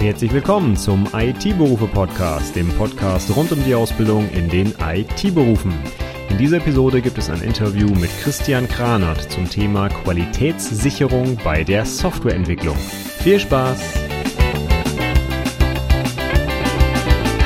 Herzlich willkommen zum IT-Berufe-Podcast, dem Podcast rund um die Ausbildung in den IT-Berufen. In dieser Episode gibt es ein Interview mit Christian Kranert zum Thema Qualitätssicherung bei der Softwareentwicklung. Viel Spaß!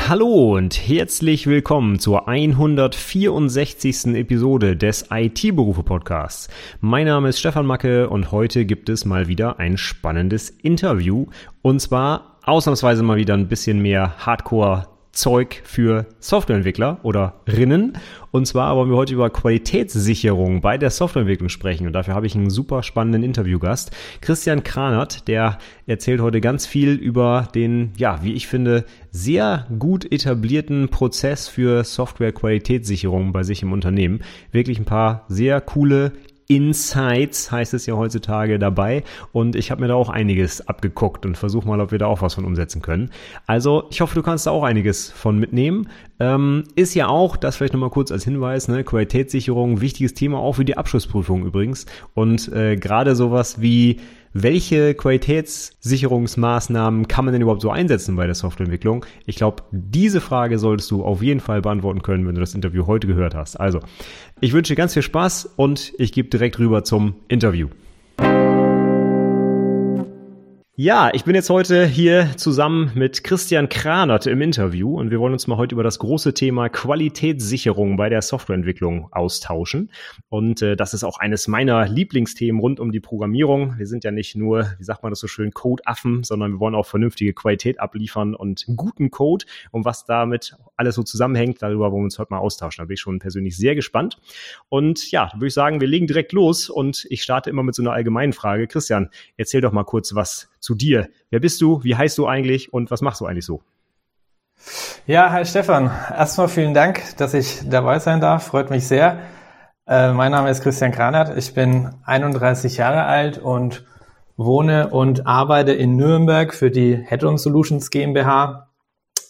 Hallo und herzlich willkommen zur 164. Episode des IT-Berufe-Podcasts. Mein Name ist Stefan Macke und heute gibt es mal wieder ein spannendes Interview und zwar ausnahmsweise mal wieder ein bisschen mehr Hardcore Zeug für Softwareentwickler oder Rinnen. Und zwar wollen wir heute über Qualitätssicherung bei der Softwareentwicklung sprechen. Und dafür habe ich einen super spannenden Interviewgast. Christian Kranert, der erzählt heute ganz viel über den, ja, wie ich finde, sehr gut etablierten Prozess für Software-Qualitätssicherung bei sich im Unternehmen. Wirklich ein paar sehr coole Insights heißt es ja heutzutage dabei und ich habe mir da auch einiges abgeguckt und versuche mal, ob wir da auch was von umsetzen können. Also ich hoffe, du kannst da auch einiges von mitnehmen. Ähm, ist ja auch, das vielleicht nochmal kurz als Hinweis, ne, Qualitätssicherung, wichtiges Thema auch für die Abschlussprüfung übrigens und äh, gerade sowas wie welche Qualitätssicherungsmaßnahmen kann man denn überhaupt so einsetzen bei der Softwareentwicklung? Ich glaube, diese Frage solltest du auf jeden Fall beantworten können, wenn du das Interview heute gehört hast. Also, ich wünsche dir ganz viel Spaß und ich gebe direkt rüber zum Interview. Ja, ich bin jetzt heute hier zusammen mit Christian Kranert im Interview und wir wollen uns mal heute über das große Thema Qualitätssicherung bei der Softwareentwicklung austauschen. Und äh, das ist auch eines meiner Lieblingsthemen rund um die Programmierung. Wir sind ja nicht nur, wie sagt man das so schön, Codeaffen, sondern wir wollen auch vernünftige Qualität abliefern und guten Code. Und was damit alles so zusammenhängt, darüber wollen wir uns heute mal austauschen. Da bin ich schon persönlich sehr gespannt. Und ja, würde ich sagen, wir legen direkt los und ich starte immer mit so einer allgemeinen Frage. Christian, erzähl doch mal kurz was zu dir. Wer bist du? Wie heißt du eigentlich? Und was machst du eigentlich so? Ja, hi Stefan. Erstmal vielen Dank, dass ich dabei sein darf. Freut mich sehr. Äh, mein Name ist Christian Kranert. Ich bin 31 Jahre alt und wohne und arbeite in Nürnberg für die Head-On Solutions GmbH.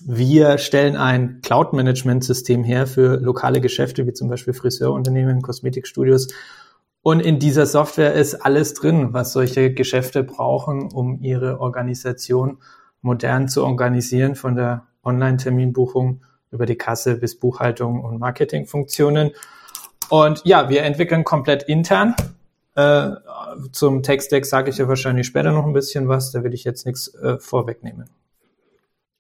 Wir stellen ein Cloud-Management-System her für lokale Geschäfte, wie zum Beispiel Friseurunternehmen, Kosmetikstudios und in dieser Software ist alles drin, was solche Geschäfte brauchen, um ihre Organisation modern zu organisieren, von der Online-Terminbuchung über die Kasse bis Buchhaltung und Marketingfunktionen. Und ja, wir entwickeln komplett intern. Äh, zum Tech-Stack sage ich ja wahrscheinlich später noch ein bisschen was, da will ich jetzt nichts äh, vorwegnehmen.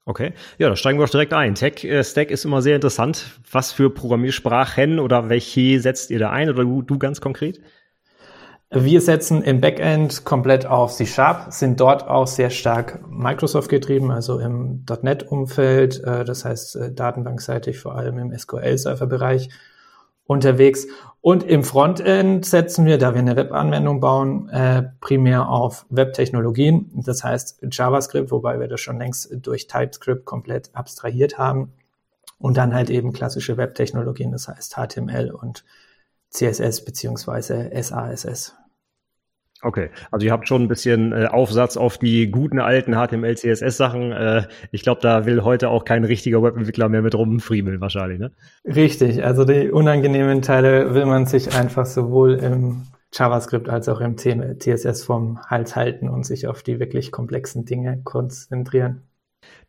Okay, ja, da steigen wir doch direkt ein. Tech-Stack ist immer sehr interessant. Was für Programmiersprachen oder welche setzt ihr da ein oder du, du ganz konkret? Wir setzen im Backend komplett auf C-Sharp, sind dort auch sehr stark Microsoft getrieben, also im .NET-Umfeld, äh, das heißt äh, datenbankseitig vor allem im SQL-Server-Bereich unterwegs. Und im Frontend setzen wir, da wir eine Web-Anwendung bauen, äh, primär auf Web-Technologien. Das heißt JavaScript, wobei wir das schon längst durch TypeScript komplett abstrahiert haben. Und dann halt eben klassische Web-Technologien, das heißt HTML und CSS beziehungsweise SASS. Okay, also ihr habt schon ein bisschen äh, Aufsatz auf die guten alten HTML, CSS Sachen. Äh, ich glaube, da will heute auch kein richtiger Webentwickler mehr mit rumfriemeln wahrscheinlich, ne? Richtig, also die unangenehmen Teile will man sich einfach sowohl im JavaScript als auch im CSS vom Hals halten und sich auf die wirklich komplexen Dinge konzentrieren.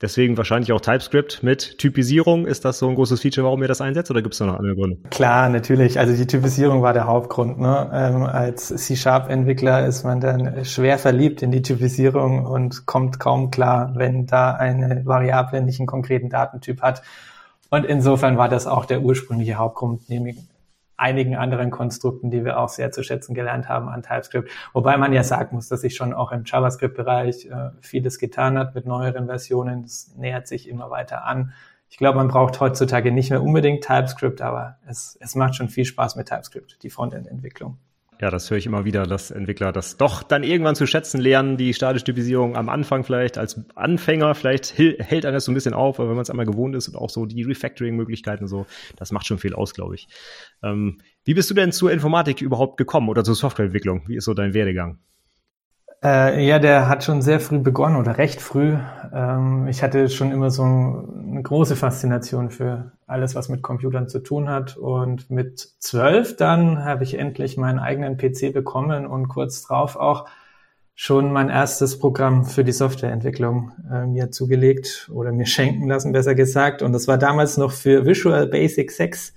Deswegen wahrscheinlich auch TypeScript mit Typisierung. Ist das so ein großes Feature, warum ihr das einsetzt oder gibt es da noch andere Gründe? Klar, natürlich. Also die Typisierung war der Hauptgrund. Ne? Ähm, als C-Sharp-Entwickler ist man dann schwer verliebt in die Typisierung und kommt kaum klar, wenn da eine Variable nicht einen konkreten Datentyp hat. Und insofern war das auch der ursprüngliche Hauptgrund, nämlich einigen anderen Konstrukten, die wir auch sehr zu schätzen gelernt haben an TypeScript. Wobei man ja sagen muss, dass sich schon auch im JavaScript-Bereich äh, vieles getan hat mit neueren Versionen. Es nähert sich immer weiter an. Ich glaube, man braucht heutzutage nicht mehr unbedingt TypeScript, aber es, es macht schon viel Spaß mit TypeScript, die Frontend-Entwicklung. Ja, das höre ich immer wieder, dass Entwickler das doch dann irgendwann zu schätzen lernen, die statische Typisierung am Anfang vielleicht als Anfänger, vielleicht hält einer das so ein bisschen auf, aber wenn man es einmal gewohnt ist und auch so die Refactoring-Möglichkeiten so, das macht schon viel aus, glaube ich. Ähm, wie bist du denn zur Informatik überhaupt gekommen oder zur Softwareentwicklung? Wie ist so dein Werdegang? Äh, ja, der hat schon sehr früh begonnen oder recht früh. Ähm, ich hatte schon immer so eine große Faszination für alles, was mit Computern zu tun hat. Und mit zwölf dann habe ich endlich meinen eigenen PC bekommen und kurz drauf auch schon mein erstes Programm für die Softwareentwicklung äh, mir zugelegt oder mir schenken lassen, besser gesagt. Und das war damals noch für Visual Basic 6, äh,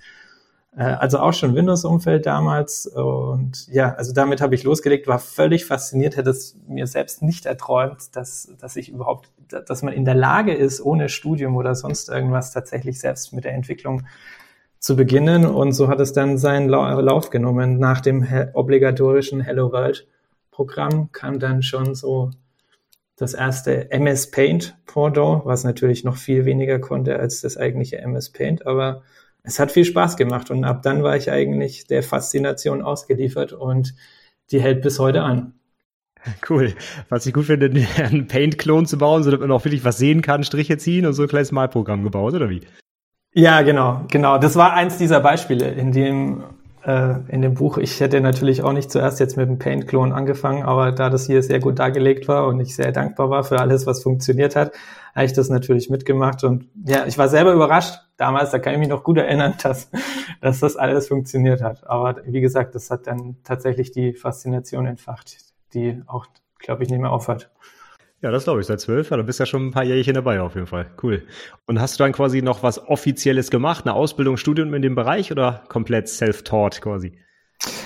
also auch schon Windows-Umfeld damals. Und ja, also damit habe ich losgelegt, war völlig fasziniert, hätte es mir selbst nicht erträumt, dass, dass ich überhaupt, dass man in der Lage ist, ohne Studium oder sonst irgendwas tatsächlich selbst mit der Entwicklung zu beginnen. Und so hat es dann seinen Lauf genommen nach dem obligatorischen Hello World Programm kam dann schon so das erste MS Paint Pendant, was natürlich noch viel weniger konnte als das eigentliche MS Paint, aber es hat viel Spaß gemacht und ab dann war ich eigentlich der Faszination ausgeliefert und die hält bis heute an. Cool. Was ich gut finde, einen Paint-Klon zu bauen, so dass man auch wirklich was sehen kann, Striche ziehen und so ein kleines Malprogramm gebaut, oder wie? Ja, genau, genau. Das war eins dieser Beispiele, in dem äh, in dem Buch. Ich hätte natürlich auch nicht zuerst jetzt mit dem Paint-Klon angefangen, aber da das hier sehr gut dargelegt war und ich sehr dankbar war für alles, was funktioniert hat, habe ich das natürlich mitgemacht. Und ja, ich war selber überrascht damals, da kann ich mich noch gut erinnern, dass, dass das alles funktioniert hat. Aber wie gesagt, das hat dann tatsächlich die Faszination entfacht, die auch, glaube ich, nicht mehr aufhört. Ja, das glaube ich, seit zwölf, da bist ja schon ein paar Jährchen dabei auf jeden Fall. Cool. Und hast du dann quasi noch was Offizielles gemacht, eine Ausbildung, Studium in dem Bereich oder komplett self-taught quasi?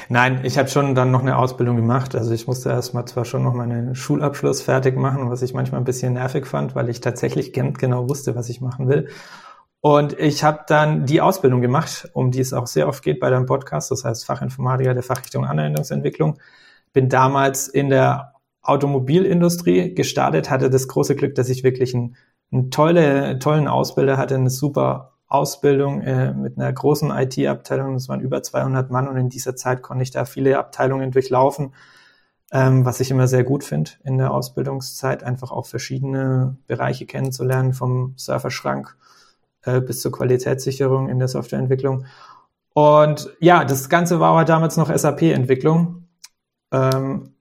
Nein, ich habe schon dann noch eine Ausbildung gemacht. Also ich musste erstmal zwar schon noch meinen Schulabschluss fertig machen, was ich manchmal ein bisschen nervig fand, weil ich tatsächlich genau wusste, was ich machen will. Und ich habe dann die Ausbildung gemacht, um die es auch sehr oft geht bei deinem Podcast, das heißt Fachinformatiker der Fachrichtung Anwendungsentwicklung. Bin damals in der Automobilindustrie gestartet, hatte das große Glück, dass ich wirklich einen, einen tolle, tollen Ausbilder hatte, eine super Ausbildung äh, mit einer großen IT-Abteilung. Das waren über 200 Mann und in dieser Zeit konnte ich da viele Abteilungen durchlaufen, ähm, was ich immer sehr gut finde in der Ausbildungszeit, einfach auch verschiedene Bereiche kennenzulernen, vom Serverschrank äh, bis zur Qualitätssicherung in der Softwareentwicklung. Und ja, das Ganze war aber damals noch SAP-Entwicklung. Ähm,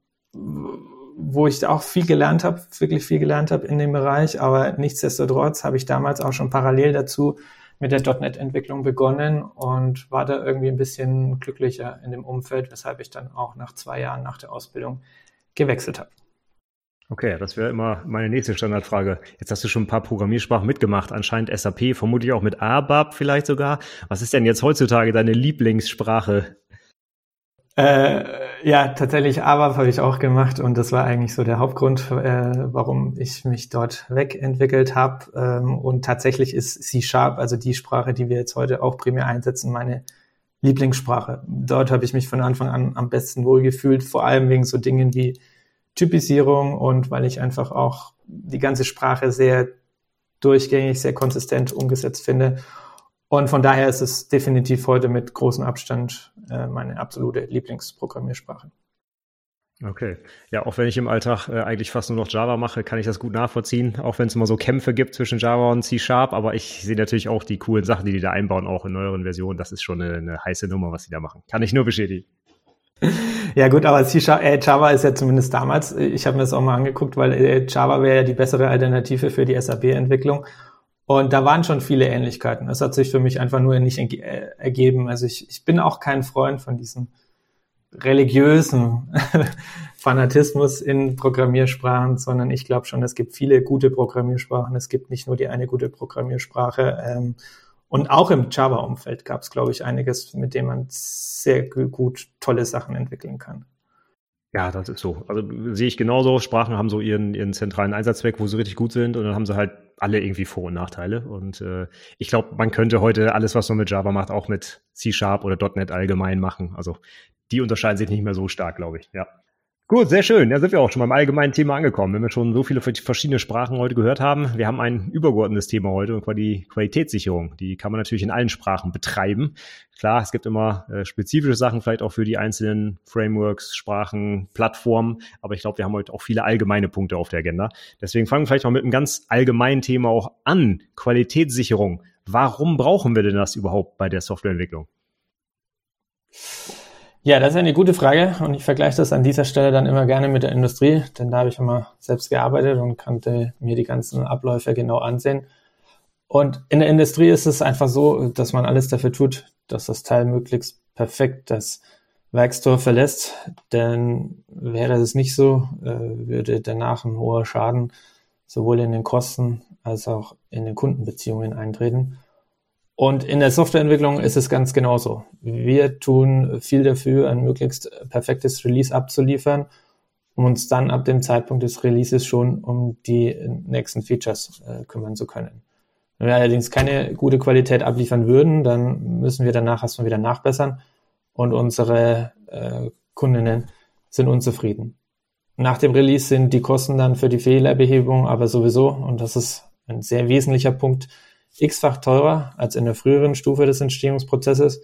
wo ich auch viel gelernt habe, wirklich viel gelernt habe in dem Bereich, aber nichtsdestotrotz habe ich damals auch schon parallel dazu mit der .NET-Entwicklung begonnen und war da irgendwie ein bisschen glücklicher in dem Umfeld, weshalb ich dann auch nach zwei Jahren nach der Ausbildung gewechselt habe. Okay, das wäre immer meine nächste Standardfrage. Jetzt hast du schon ein paar Programmiersprachen mitgemacht, anscheinend SAP, vermutlich auch mit ABAP vielleicht sogar. Was ist denn jetzt heutzutage deine Lieblingssprache äh, ja, tatsächlich ABAP habe ich auch gemacht und das war eigentlich so der Hauptgrund, äh, warum ich mich dort wegentwickelt habe. Ähm, und tatsächlich ist C-Sharp, also die Sprache, die wir jetzt heute auch primär einsetzen, meine Lieblingssprache. Dort habe ich mich von Anfang an am besten wohlgefühlt, vor allem wegen so Dingen wie Typisierung und weil ich einfach auch die ganze Sprache sehr durchgängig, sehr konsistent umgesetzt finde und von daher ist es definitiv heute mit großem Abstand äh, meine absolute Lieblingsprogrammiersprache. Okay. Ja, auch wenn ich im Alltag äh, eigentlich fast nur noch Java mache, kann ich das gut nachvollziehen, auch wenn es immer so Kämpfe gibt zwischen Java und C-Sharp, aber ich sehe natürlich auch die coolen Sachen, die die da einbauen, auch in neueren Versionen. Das ist schon eine, eine heiße Nummer, was sie da machen. Kann ich nur bestätigen. Ja gut, aber C-Sharp, äh, Java ist ja zumindest damals, äh, ich habe mir das auch mal angeguckt, weil äh, Java wäre ja die bessere Alternative für die SAP-Entwicklung. Und da waren schon viele Ähnlichkeiten. Das hat sich für mich einfach nur nicht äh, ergeben. Also ich, ich bin auch kein Freund von diesem religiösen Fanatismus in Programmiersprachen, sondern ich glaube schon, es gibt viele gute Programmiersprachen. Es gibt nicht nur die eine gute Programmiersprache. Ähm, und auch im Java-Umfeld gab es, glaube ich, einiges, mit dem man sehr gut tolle Sachen entwickeln kann. Ja, das ist so. Also sehe ich genauso. Sprachen haben so ihren, ihren zentralen Einsatzzweck, wo sie richtig gut sind und dann haben sie halt alle irgendwie Vor- und Nachteile. Und äh, ich glaube, man könnte heute alles, was man mit Java macht, auch mit C-Sharp oder .NET allgemein machen. Also die unterscheiden sich nicht mehr so stark, glaube ich. Ja. Gut, sehr schön. Da sind wir auch schon beim allgemeinen Thema angekommen. Wenn wir schon so viele verschiedene Sprachen heute gehört haben, wir haben ein übergeordnetes Thema heute, und zwar die Qualitätssicherung. Die kann man natürlich in allen Sprachen betreiben. Klar, es gibt immer äh, spezifische Sachen, vielleicht auch für die einzelnen Frameworks, Sprachen, Plattformen, aber ich glaube, wir haben heute auch viele allgemeine Punkte auf der Agenda. Deswegen fangen wir vielleicht mal mit einem ganz allgemeinen Thema auch an. Qualitätssicherung. Warum brauchen wir denn das überhaupt bei der Softwareentwicklung? Ja, das ist eine gute Frage und ich vergleiche das an dieser Stelle dann immer gerne mit der Industrie, denn da habe ich immer selbst gearbeitet und konnte mir die ganzen Abläufe genau ansehen. Und in der Industrie ist es einfach so, dass man alles dafür tut, dass das Teil möglichst perfekt das Werkstor verlässt, denn wäre es nicht so, äh, würde danach ein hoher Schaden sowohl in den Kosten als auch in den Kundenbeziehungen eintreten. Und in der Softwareentwicklung ist es ganz genauso. Wir tun viel dafür, ein möglichst perfektes Release abzuliefern, um uns dann ab dem Zeitpunkt des Releases schon um die nächsten Features äh, kümmern zu können. Wenn wir allerdings keine gute Qualität abliefern würden, dann müssen wir danach erstmal wieder nachbessern und unsere äh, Kundinnen sind unzufrieden. Nach dem Release sind die Kosten dann für die Fehlerbehebung aber sowieso, und das ist ein sehr wesentlicher Punkt, x-fach teurer als in der früheren Stufe des Entstehungsprozesses.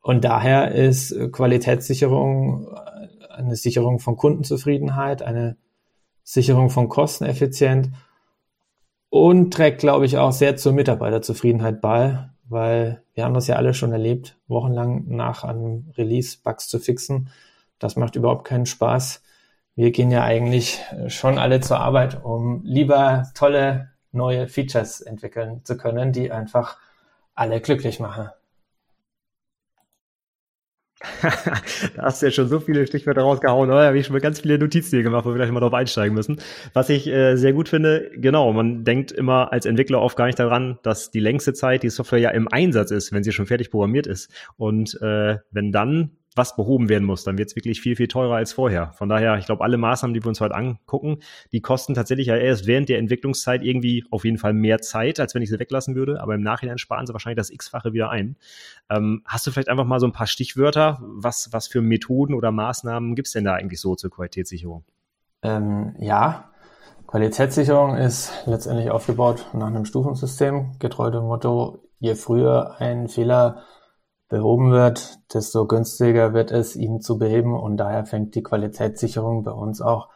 Und daher ist Qualitätssicherung eine Sicherung von Kundenzufriedenheit, eine Sicherung von Kosteneffizient und trägt, glaube ich, auch sehr zur Mitarbeiterzufriedenheit bei, weil wir haben das ja alle schon erlebt, wochenlang nach einem Release Bugs zu fixen. Das macht überhaupt keinen Spaß. Wir gehen ja eigentlich schon alle zur Arbeit, um lieber tolle neue Features entwickeln zu können, die einfach alle glücklich machen. da hast du ja schon so viele Stichwörter rausgehauen? Da habe ich schon mal ganz viele Notizen hier gemacht, wo wir gleich mal drauf einsteigen müssen. Was ich äh, sehr gut finde, genau, man denkt immer als Entwickler oft gar nicht daran, dass die längste Zeit die Software ja im Einsatz ist, wenn sie schon fertig programmiert ist. Und äh, wenn dann was behoben werden muss, dann wird es wirklich viel, viel teurer als vorher. Von daher, ich glaube, alle Maßnahmen, die wir uns heute angucken, die kosten tatsächlich ja erst während der Entwicklungszeit irgendwie auf jeden Fall mehr Zeit, als wenn ich sie weglassen würde. Aber im Nachhinein sparen sie wahrscheinlich das X-fache wieder ein. Ähm, hast du vielleicht einfach mal so ein paar Stichwörter? Was, was für Methoden oder Maßnahmen gibt es denn da eigentlich so zur Qualitätssicherung? Ähm, ja, Qualitätssicherung ist letztendlich aufgebaut nach einem Stufensystem, getreu dem Motto, je früher ein Fehler behoben wird, desto günstiger wird es, ihn zu beheben. Und daher fängt die Qualitätssicherung bei uns auch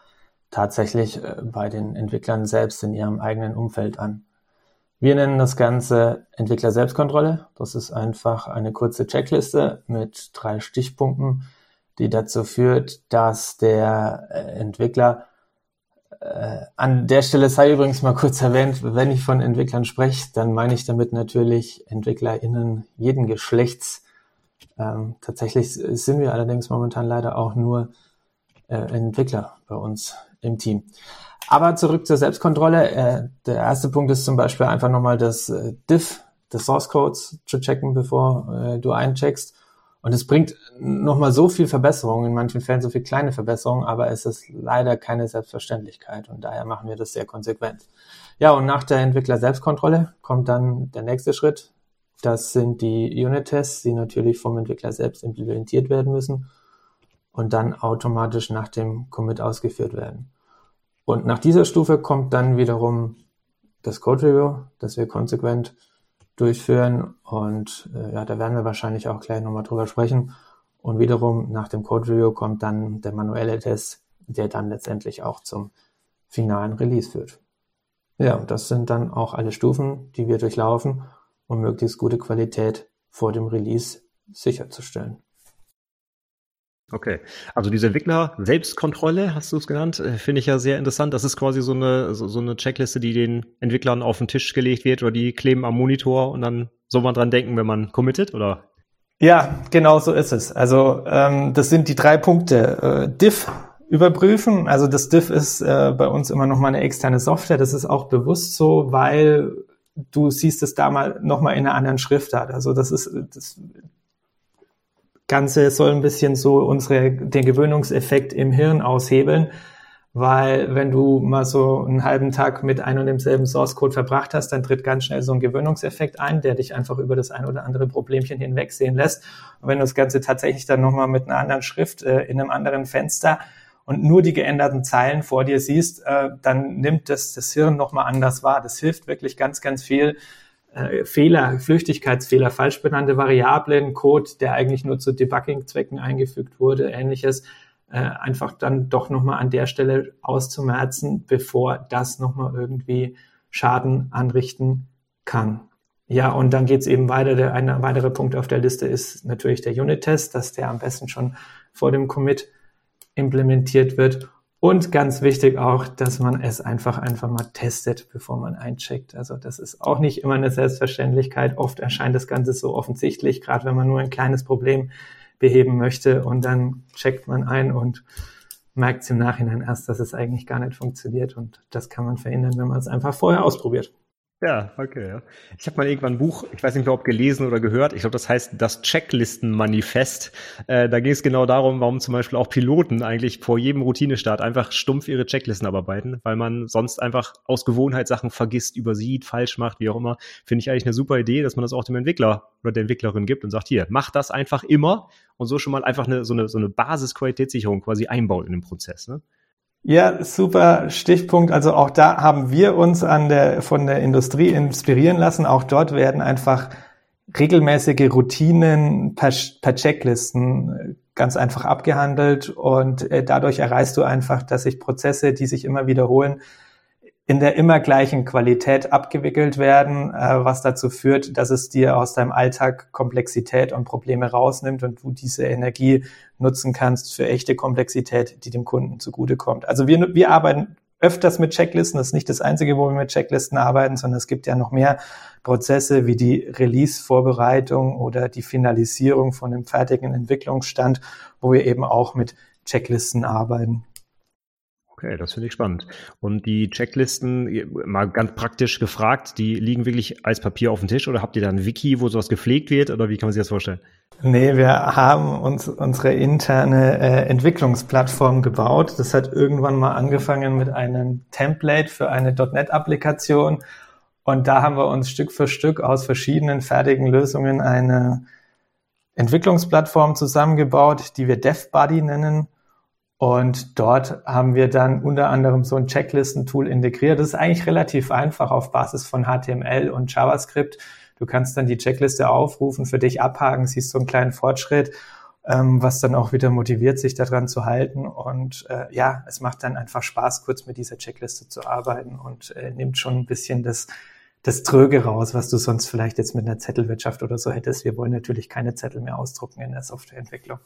tatsächlich äh, bei den Entwicklern selbst in ihrem eigenen Umfeld an. Wir nennen das Ganze Entwickler-Selbstkontrolle. Das ist einfach eine kurze Checkliste mit drei Stichpunkten, die dazu führt, dass der äh, Entwickler an der Stelle sei übrigens mal kurz erwähnt, wenn ich von Entwicklern spreche, dann meine ich damit natürlich EntwicklerInnen jeden Geschlechts. Ähm, tatsächlich sind wir allerdings momentan leider auch nur äh, Entwickler bei uns im Team. Aber zurück zur Selbstkontrolle. Äh, der erste Punkt ist zum Beispiel einfach nochmal das äh, Diff des Source Codes zu checken, bevor äh, du eincheckst. Und es bringt nochmal so viel Verbesserung, in manchen Fällen so viel kleine Verbesserungen, aber es ist leider keine Selbstverständlichkeit und daher machen wir das sehr konsequent. Ja, und nach der Entwickler-Selbstkontrolle kommt dann der nächste Schritt. Das sind die Unit-Tests, die natürlich vom Entwickler selbst implementiert werden müssen und dann automatisch nach dem Commit ausgeführt werden. Und nach dieser Stufe kommt dann wiederum das Code Review, das wir konsequent durchführen und äh, ja, da werden wir wahrscheinlich auch gleich nochmal drüber sprechen. Und wiederum nach dem Code Review kommt dann der manuelle Test, der dann letztendlich auch zum finalen Release führt. Ja, und das sind dann auch alle Stufen, die wir durchlaufen, um möglichst gute Qualität vor dem Release sicherzustellen. Okay, also diese Entwickler-Selbstkontrolle, hast du es genannt, äh, finde ich ja sehr interessant. Das ist quasi so eine, so, so, eine Checkliste, die den Entwicklern auf den Tisch gelegt wird oder die kleben am Monitor und dann soll man dran denken, wenn man committet, oder? Ja, genau so ist es. Also ähm, das sind die drei Punkte. Äh, Diff überprüfen, also das Diff ist äh, bei uns immer noch mal eine externe Software. Das ist auch bewusst so, weil du siehst es da mal noch mal in einer anderen Schriftart. Also das ist das, Ganze soll ein bisschen so unsere, den Gewöhnungseffekt im Hirn aushebeln, weil wenn du mal so einen halben Tag mit einem und demselben Source Code verbracht hast, dann tritt ganz schnell so ein Gewöhnungseffekt ein, der dich einfach über das ein oder andere Problemchen hinwegsehen lässt. Und wenn du das Ganze tatsächlich dann nochmal mit einer anderen Schrift äh, in einem anderen Fenster und nur die geänderten Zeilen vor dir siehst, äh, dann nimmt das das Hirn nochmal anders wahr. Das hilft wirklich ganz, ganz viel, äh, Fehler, Flüchtigkeitsfehler, falsch benannte Variablen, Code, der eigentlich nur zu Debugging-Zwecken eingefügt wurde, ähnliches, äh, einfach dann doch nochmal an der Stelle auszumerzen, bevor das nochmal irgendwie Schaden anrichten kann. Ja, und dann geht's eben weiter. Der eine weitere Punkt auf der Liste ist natürlich der Unit-Test, dass der am besten schon vor dem Commit implementiert wird. Und ganz wichtig auch, dass man es einfach einfach mal testet, bevor man eincheckt. Also das ist auch nicht immer eine Selbstverständlichkeit. Oft erscheint das Ganze so offensichtlich, gerade wenn man nur ein kleines Problem beheben möchte und dann checkt man ein und merkt im Nachhinein erst, dass es eigentlich gar nicht funktioniert und das kann man verhindern, wenn man es einfach vorher ausprobiert. Ja, okay. Ja. Ich habe mal irgendwann ein Buch, ich weiß nicht mehr, ob gelesen oder gehört, ich glaube, das heißt das Checklistenmanifest. Äh, da ging es genau darum, warum zum Beispiel auch Piloten eigentlich vor jedem Routinestart einfach stumpf ihre Checklisten abarbeiten, weil man sonst einfach aus Gewohnheit Sachen vergisst, übersieht, falsch macht, wie auch immer. Finde ich eigentlich eine super Idee, dass man das auch dem Entwickler oder der Entwicklerin gibt und sagt, hier, mach das einfach immer und so schon mal einfach eine, so eine, so eine Basisqualitätssicherung quasi einbaut in den Prozess. Ne? Ja, super Stichpunkt. Also auch da haben wir uns an der, von der Industrie inspirieren lassen. Auch dort werden einfach regelmäßige Routinen per, per Checklisten äh, ganz einfach abgehandelt und äh, dadurch erreichst du einfach, dass sich Prozesse, die sich immer wiederholen, in der immer gleichen Qualität abgewickelt werden, äh, was dazu führt, dass es dir aus deinem Alltag Komplexität und Probleme rausnimmt und du diese Energie nutzen kannst für echte Komplexität, die dem Kunden zugutekommt. Also wir, wir arbeiten öfters mit Checklisten. Das ist nicht das Einzige, wo wir mit Checklisten arbeiten, sondern es gibt ja noch mehr Prozesse wie die Release-Vorbereitung oder die Finalisierung von einem fertigen Entwicklungsstand, wo wir eben auch mit Checklisten arbeiten. Okay, das finde ich spannend. Und die Checklisten, mal ganz praktisch gefragt, die liegen wirklich als Papier auf dem Tisch oder habt ihr da ein Wiki, wo sowas gepflegt wird oder wie kann man sich das vorstellen? Nee, wir haben uns unsere interne äh, Entwicklungsplattform gebaut. Das hat irgendwann mal angefangen mit einem Template für eine .NET-Applikation und da haben wir uns Stück für Stück aus verschiedenen fertigen Lösungen eine Entwicklungsplattform zusammengebaut, die wir DevBuddy nennen und dort haben wir dann unter anderem so ein Checklisten-Tool integriert. Das ist eigentlich relativ einfach auf Basis von HTML und JavaScript. Du kannst dann die Checkliste aufrufen, für dich abhaken, siehst so einen kleinen Fortschritt, ähm, was dann auch wieder motiviert, sich daran zu halten. Und äh, ja, es macht dann einfach Spaß, kurz mit dieser Checkliste zu arbeiten und äh, nimmt schon ein bisschen das, das Tröge raus, was du sonst vielleicht jetzt mit einer Zettelwirtschaft oder so hättest. Wir wollen natürlich keine Zettel mehr ausdrucken in der Softwareentwicklung.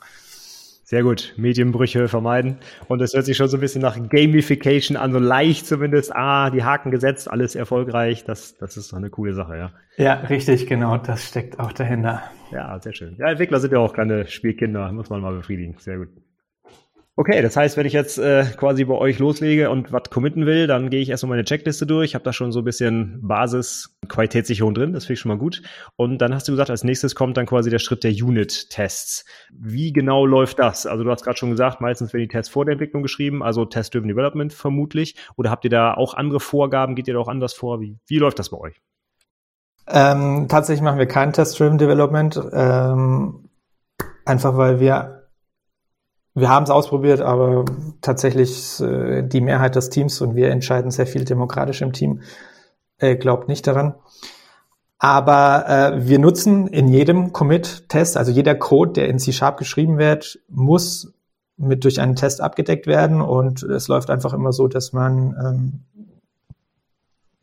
Sehr gut. Medienbrüche vermeiden. Und es hört sich schon so ein bisschen nach Gamification an, so leicht zumindest. Ah, die Haken gesetzt, alles erfolgreich. Das, das ist doch eine coole Sache, ja. Ja, richtig, genau. Das steckt auch dahinter. Ja, sehr schön. Ja, Entwickler sind ja auch kleine Spielkinder. Muss man mal befriedigen. Sehr gut. Okay, das heißt, wenn ich jetzt äh, quasi bei euch loslege und was committen will, dann gehe ich erstmal meine Checkliste durch, Ich habe da schon so ein bisschen Basis-Qualitätssicherung drin, das finde ich schon mal gut. Und dann hast du gesagt, als nächstes kommt dann quasi der Schritt der Unit-Tests. Wie genau läuft das? Also du hast gerade schon gesagt, meistens werden die Tests vor der Entwicklung geschrieben, also Test-Driven Development vermutlich. Oder habt ihr da auch andere Vorgaben? Geht ihr da auch anders vor? Wie, wie läuft das bei euch? Ähm, tatsächlich machen wir kein Test-Driven Development, ähm, einfach weil wir wir haben es ausprobiert, aber tatsächlich äh, die Mehrheit des Teams und wir entscheiden sehr viel demokratisch im Team, äh, glaubt nicht daran. Aber äh, wir nutzen in jedem Commit-Test, also jeder Code, der in C-Sharp geschrieben wird, muss mit durch einen Test abgedeckt werden und es läuft einfach immer so, dass man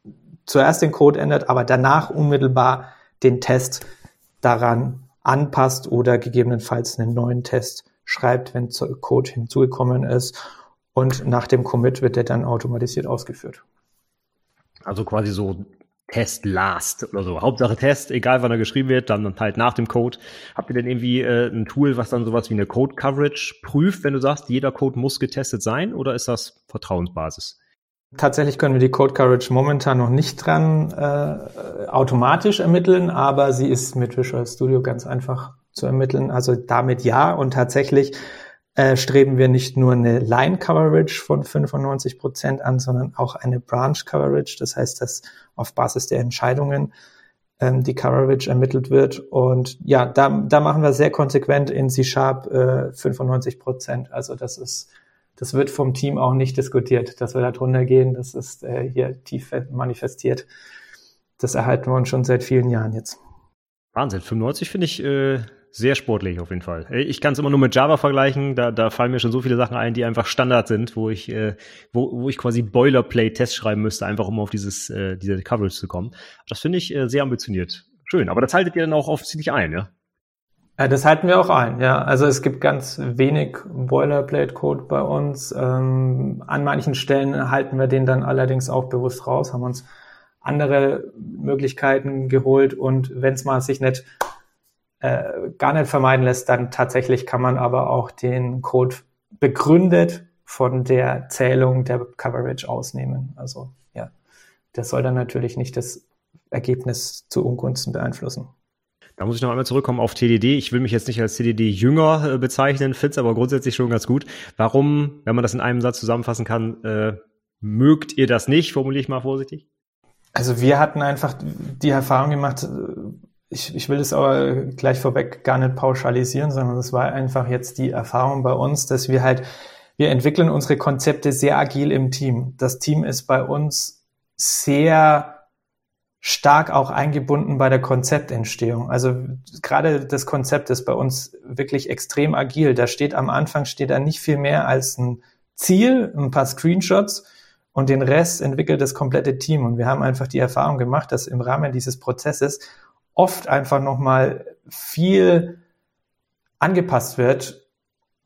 ähm, zuerst den Code ändert, aber danach unmittelbar den Test daran anpasst oder gegebenenfalls einen neuen Test schreibt, wenn Code hinzugekommen ist. Und nach dem Commit wird der dann automatisiert ausgeführt. Also quasi so Test last oder so. Hauptsache Test, egal wann er geschrieben wird, dann halt nach dem Code. Habt ihr denn irgendwie äh, ein Tool, was dann sowas wie eine Code Coverage prüft, wenn du sagst, jeder Code muss getestet sein oder ist das Vertrauensbasis? Tatsächlich können wir die Code Coverage momentan noch nicht dran äh, automatisch ermitteln, aber sie ist mit Visual Studio ganz einfach zu ermitteln. Also damit ja. Und tatsächlich äh, streben wir nicht nur eine Line Coverage von 95 Prozent an, sondern auch eine Branch Coverage. Das heißt, dass auf Basis der Entscheidungen ähm, die Coverage ermittelt wird. Und ja, da, da machen wir sehr konsequent in C-Sharp äh, 95 Prozent. Also das ist das wird vom Team auch nicht diskutiert, dass wir da drunter gehen. Das ist äh, hier tief manifestiert. Das erhalten wir uns schon seit vielen Jahren jetzt. Wahnsinn, 95 finde ich äh, sehr sportlich auf jeden Fall. Ich kann es immer nur mit Java vergleichen, da, da fallen mir schon so viele Sachen ein, die einfach Standard sind, wo ich, äh, wo, wo ich quasi Boilerplate-Tests schreiben müsste, einfach um auf dieses, äh, diese Coverage zu kommen. Das finde ich äh, sehr ambitioniert. Schön, aber das haltet ihr dann auch offensichtlich ein, ja? Ja, das halten wir auch ein, ja. Also es gibt ganz wenig Boilerplate-Code bei uns. Ähm, an manchen Stellen halten wir den dann allerdings auch bewusst raus, haben uns andere Möglichkeiten geholt und wenn es mal sich nicht äh, gar nicht vermeiden lässt, dann tatsächlich kann man aber auch den Code begründet von der Zählung der Coverage ausnehmen. Also ja, das soll dann natürlich nicht das Ergebnis zu Ungunsten beeinflussen. Da muss ich noch einmal zurückkommen auf TDD. Ich will mich jetzt nicht als TDD-Jünger äh, bezeichnen, finde es aber grundsätzlich schon ganz gut. Warum, wenn man das in einem Satz zusammenfassen kann, äh, mögt ihr das nicht? Formuliere ich mal vorsichtig. Also wir hatten einfach die Erfahrung gemacht, ich, ich will das aber gleich vorweg gar nicht pauschalisieren, sondern es war einfach jetzt die Erfahrung bei uns, dass wir halt, wir entwickeln unsere Konzepte sehr agil im Team. Das Team ist bei uns sehr stark auch eingebunden bei der Konzeptentstehung. Also gerade das Konzept ist bei uns wirklich extrem agil. Da steht am Anfang steht da nicht viel mehr als ein Ziel, ein paar Screenshots und den Rest entwickelt das komplette Team. Und wir haben einfach die Erfahrung gemacht, dass im Rahmen dieses Prozesses oft einfach nochmal viel angepasst wird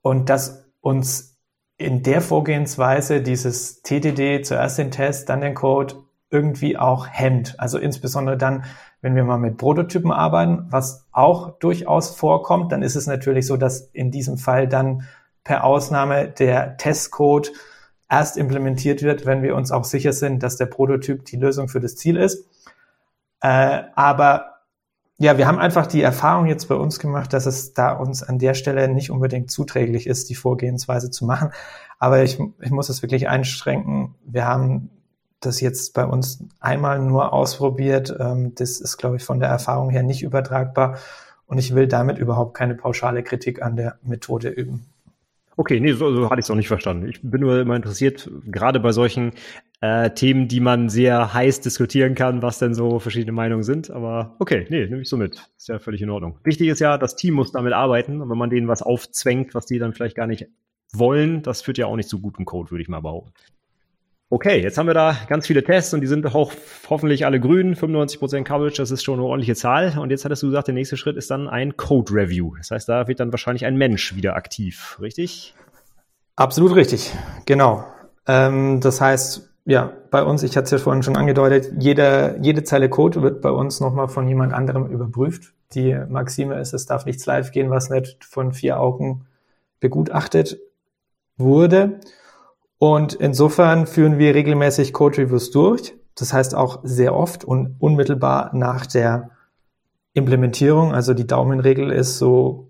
und dass uns in der Vorgehensweise dieses TTD zuerst den Test, dann den Code irgendwie auch hemmt. Also insbesondere dann, wenn wir mal mit Prototypen arbeiten, was auch durchaus vorkommt, dann ist es natürlich so, dass in diesem Fall dann per Ausnahme der Testcode erst implementiert wird, wenn wir uns auch sicher sind, dass der Prototyp die Lösung für das Ziel ist. Äh, aber ja, wir haben einfach die Erfahrung jetzt bei uns gemacht, dass es da uns an der Stelle nicht unbedingt zuträglich ist, die Vorgehensweise zu machen. Aber ich, ich muss es wirklich einschränken. Wir haben das jetzt bei uns einmal nur ausprobiert. Ähm, das ist, glaube ich, von der Erfahrung her nicht übertragbar. Und ich will damit überhaupt keine pauschale Kritik an der Methode üben. Okay, nee, so, so hatte ich es auch nicht verstanden. Ich bin nur immer interessiert, gerade bei solchen äh, Themen, die man sehr heiß diskutieren kann, was denn so verschiedene Meinungen sind. Aber okay, nee, nehme ich so mit. Ist ja völlig in Ordnung. Wichtig ist ja, das Team muss damit arbeiten. Und wenn man denen was aufzwängt, was die dann vielleicht gar nicht wollen, das führt ja auch nicht zu gutem Code, würde ich mal behaupten. Okay, jetzt haben wir da ganz viele Tests und die sind auch hoffentlich alle grün. 95% Coverage, das ist schon eine ordentliche Zahl. Und jetzt hattest du gesagt, der nächste Schritt ist dann ein Code Review. Das heißt, da wird dann wahrscheinlich ein Mensch wieder aktiv, richtig? Absolut richtig, genau. Ähm, das heißt, ja, bei uns, ich hatte es ja vorhin schon angedeutet, jede, jede Zeile Code wird bei uns nochmal von jemand anderem überprüft. Die Maxime ist, es darf nichts live gehen, was nicht von vier Augen begutachtet wurde. Und insofern führen wir regelmäßig Code Reviews durch. Das heißt auch sehr oft und unmittelbar nach der Implementierung. Also die Daumenregel ist so,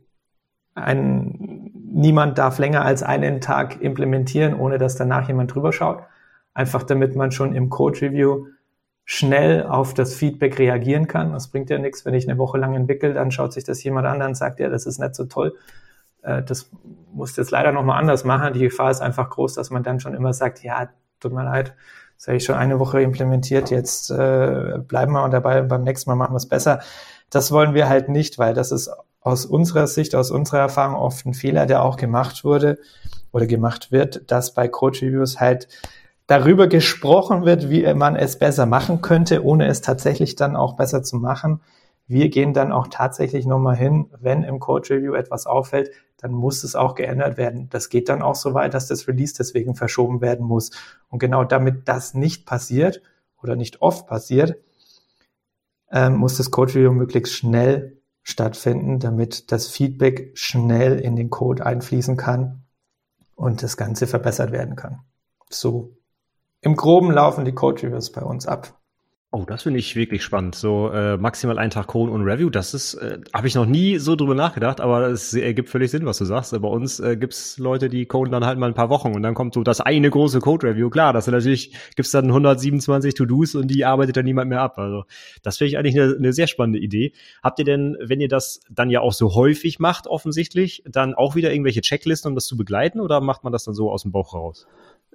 ein, niemand darf länger als einen Tag implementieren, ohne dass danach jemand drüber schaut. Einfach damit man schon im Code Review schnell auf das Feedback reagieren kann. Das bringt ja nichts, wenn ich eine Woche lang entwickle, dann schaut sich das jemand an und sagt, ja, das ist nicht so toll. Äh, das muss jetzt leider nochmal anders machen. Die Gefahr ist einfach groß, dass man dann schon immer sagt, ja, tut mir leid, das habe ich schon eine Woche implementiert, jetzt äh, bleiben wir und dabei beim nächsten Mal machen wir es besser. Das wollen wir halt nicht, weil das ist aus unserer Sicht, aus unserer Erfahrung oft ein Fehler, der auch gemacht wurde oder gemacht wird, dass bei Code Reviews halt darüber gesprochen wird, wie man es besser machen könnte, ohne es tatsächlich dann auch besser zu machen. Wir gehen dann auch tatsächlich nochmal hin, wenn im Code Review etwas auffällt, dann muss es auch geändert werden. Das geht dann auch so weit, dass das Release deswegen verschoben werden muss. Und genau damit das nicht passiert oder nicht oft passiert, ähm, muss das Code Review möglichst schnell stattfinden, damit das Feedback schnell in den Code einfließen kann und das Ganze verbessert werden kann. So im Groben laufen die Code Reviews bei uns ab. Oh, das finde ich wirklich spannend. So äh, maximal einen Tag Code und Review, das ist, äh, habe ich noch nie so drüber nachgedacht, aber es ergibt völlig Sinn, was du sagst. Bei uns äh, gibt's Leute, die coden dann halt mal ein paar Wochen und dann kommt so das eine große Code-Review. Klar, das natürlich, gibt's dann 127 To-Dos und die arbeitet dann niemand mehr ab. Also das finde ich eigentlich eine, eine sehr spannende Idee. Habt ihr denn, wenn ihr das dann ja auch so häufig macht, offensichtlich, dann auch wieder irgendwelche Checklisten, um das zu begleiten oder macht man das dann so aus dem Bauch raus?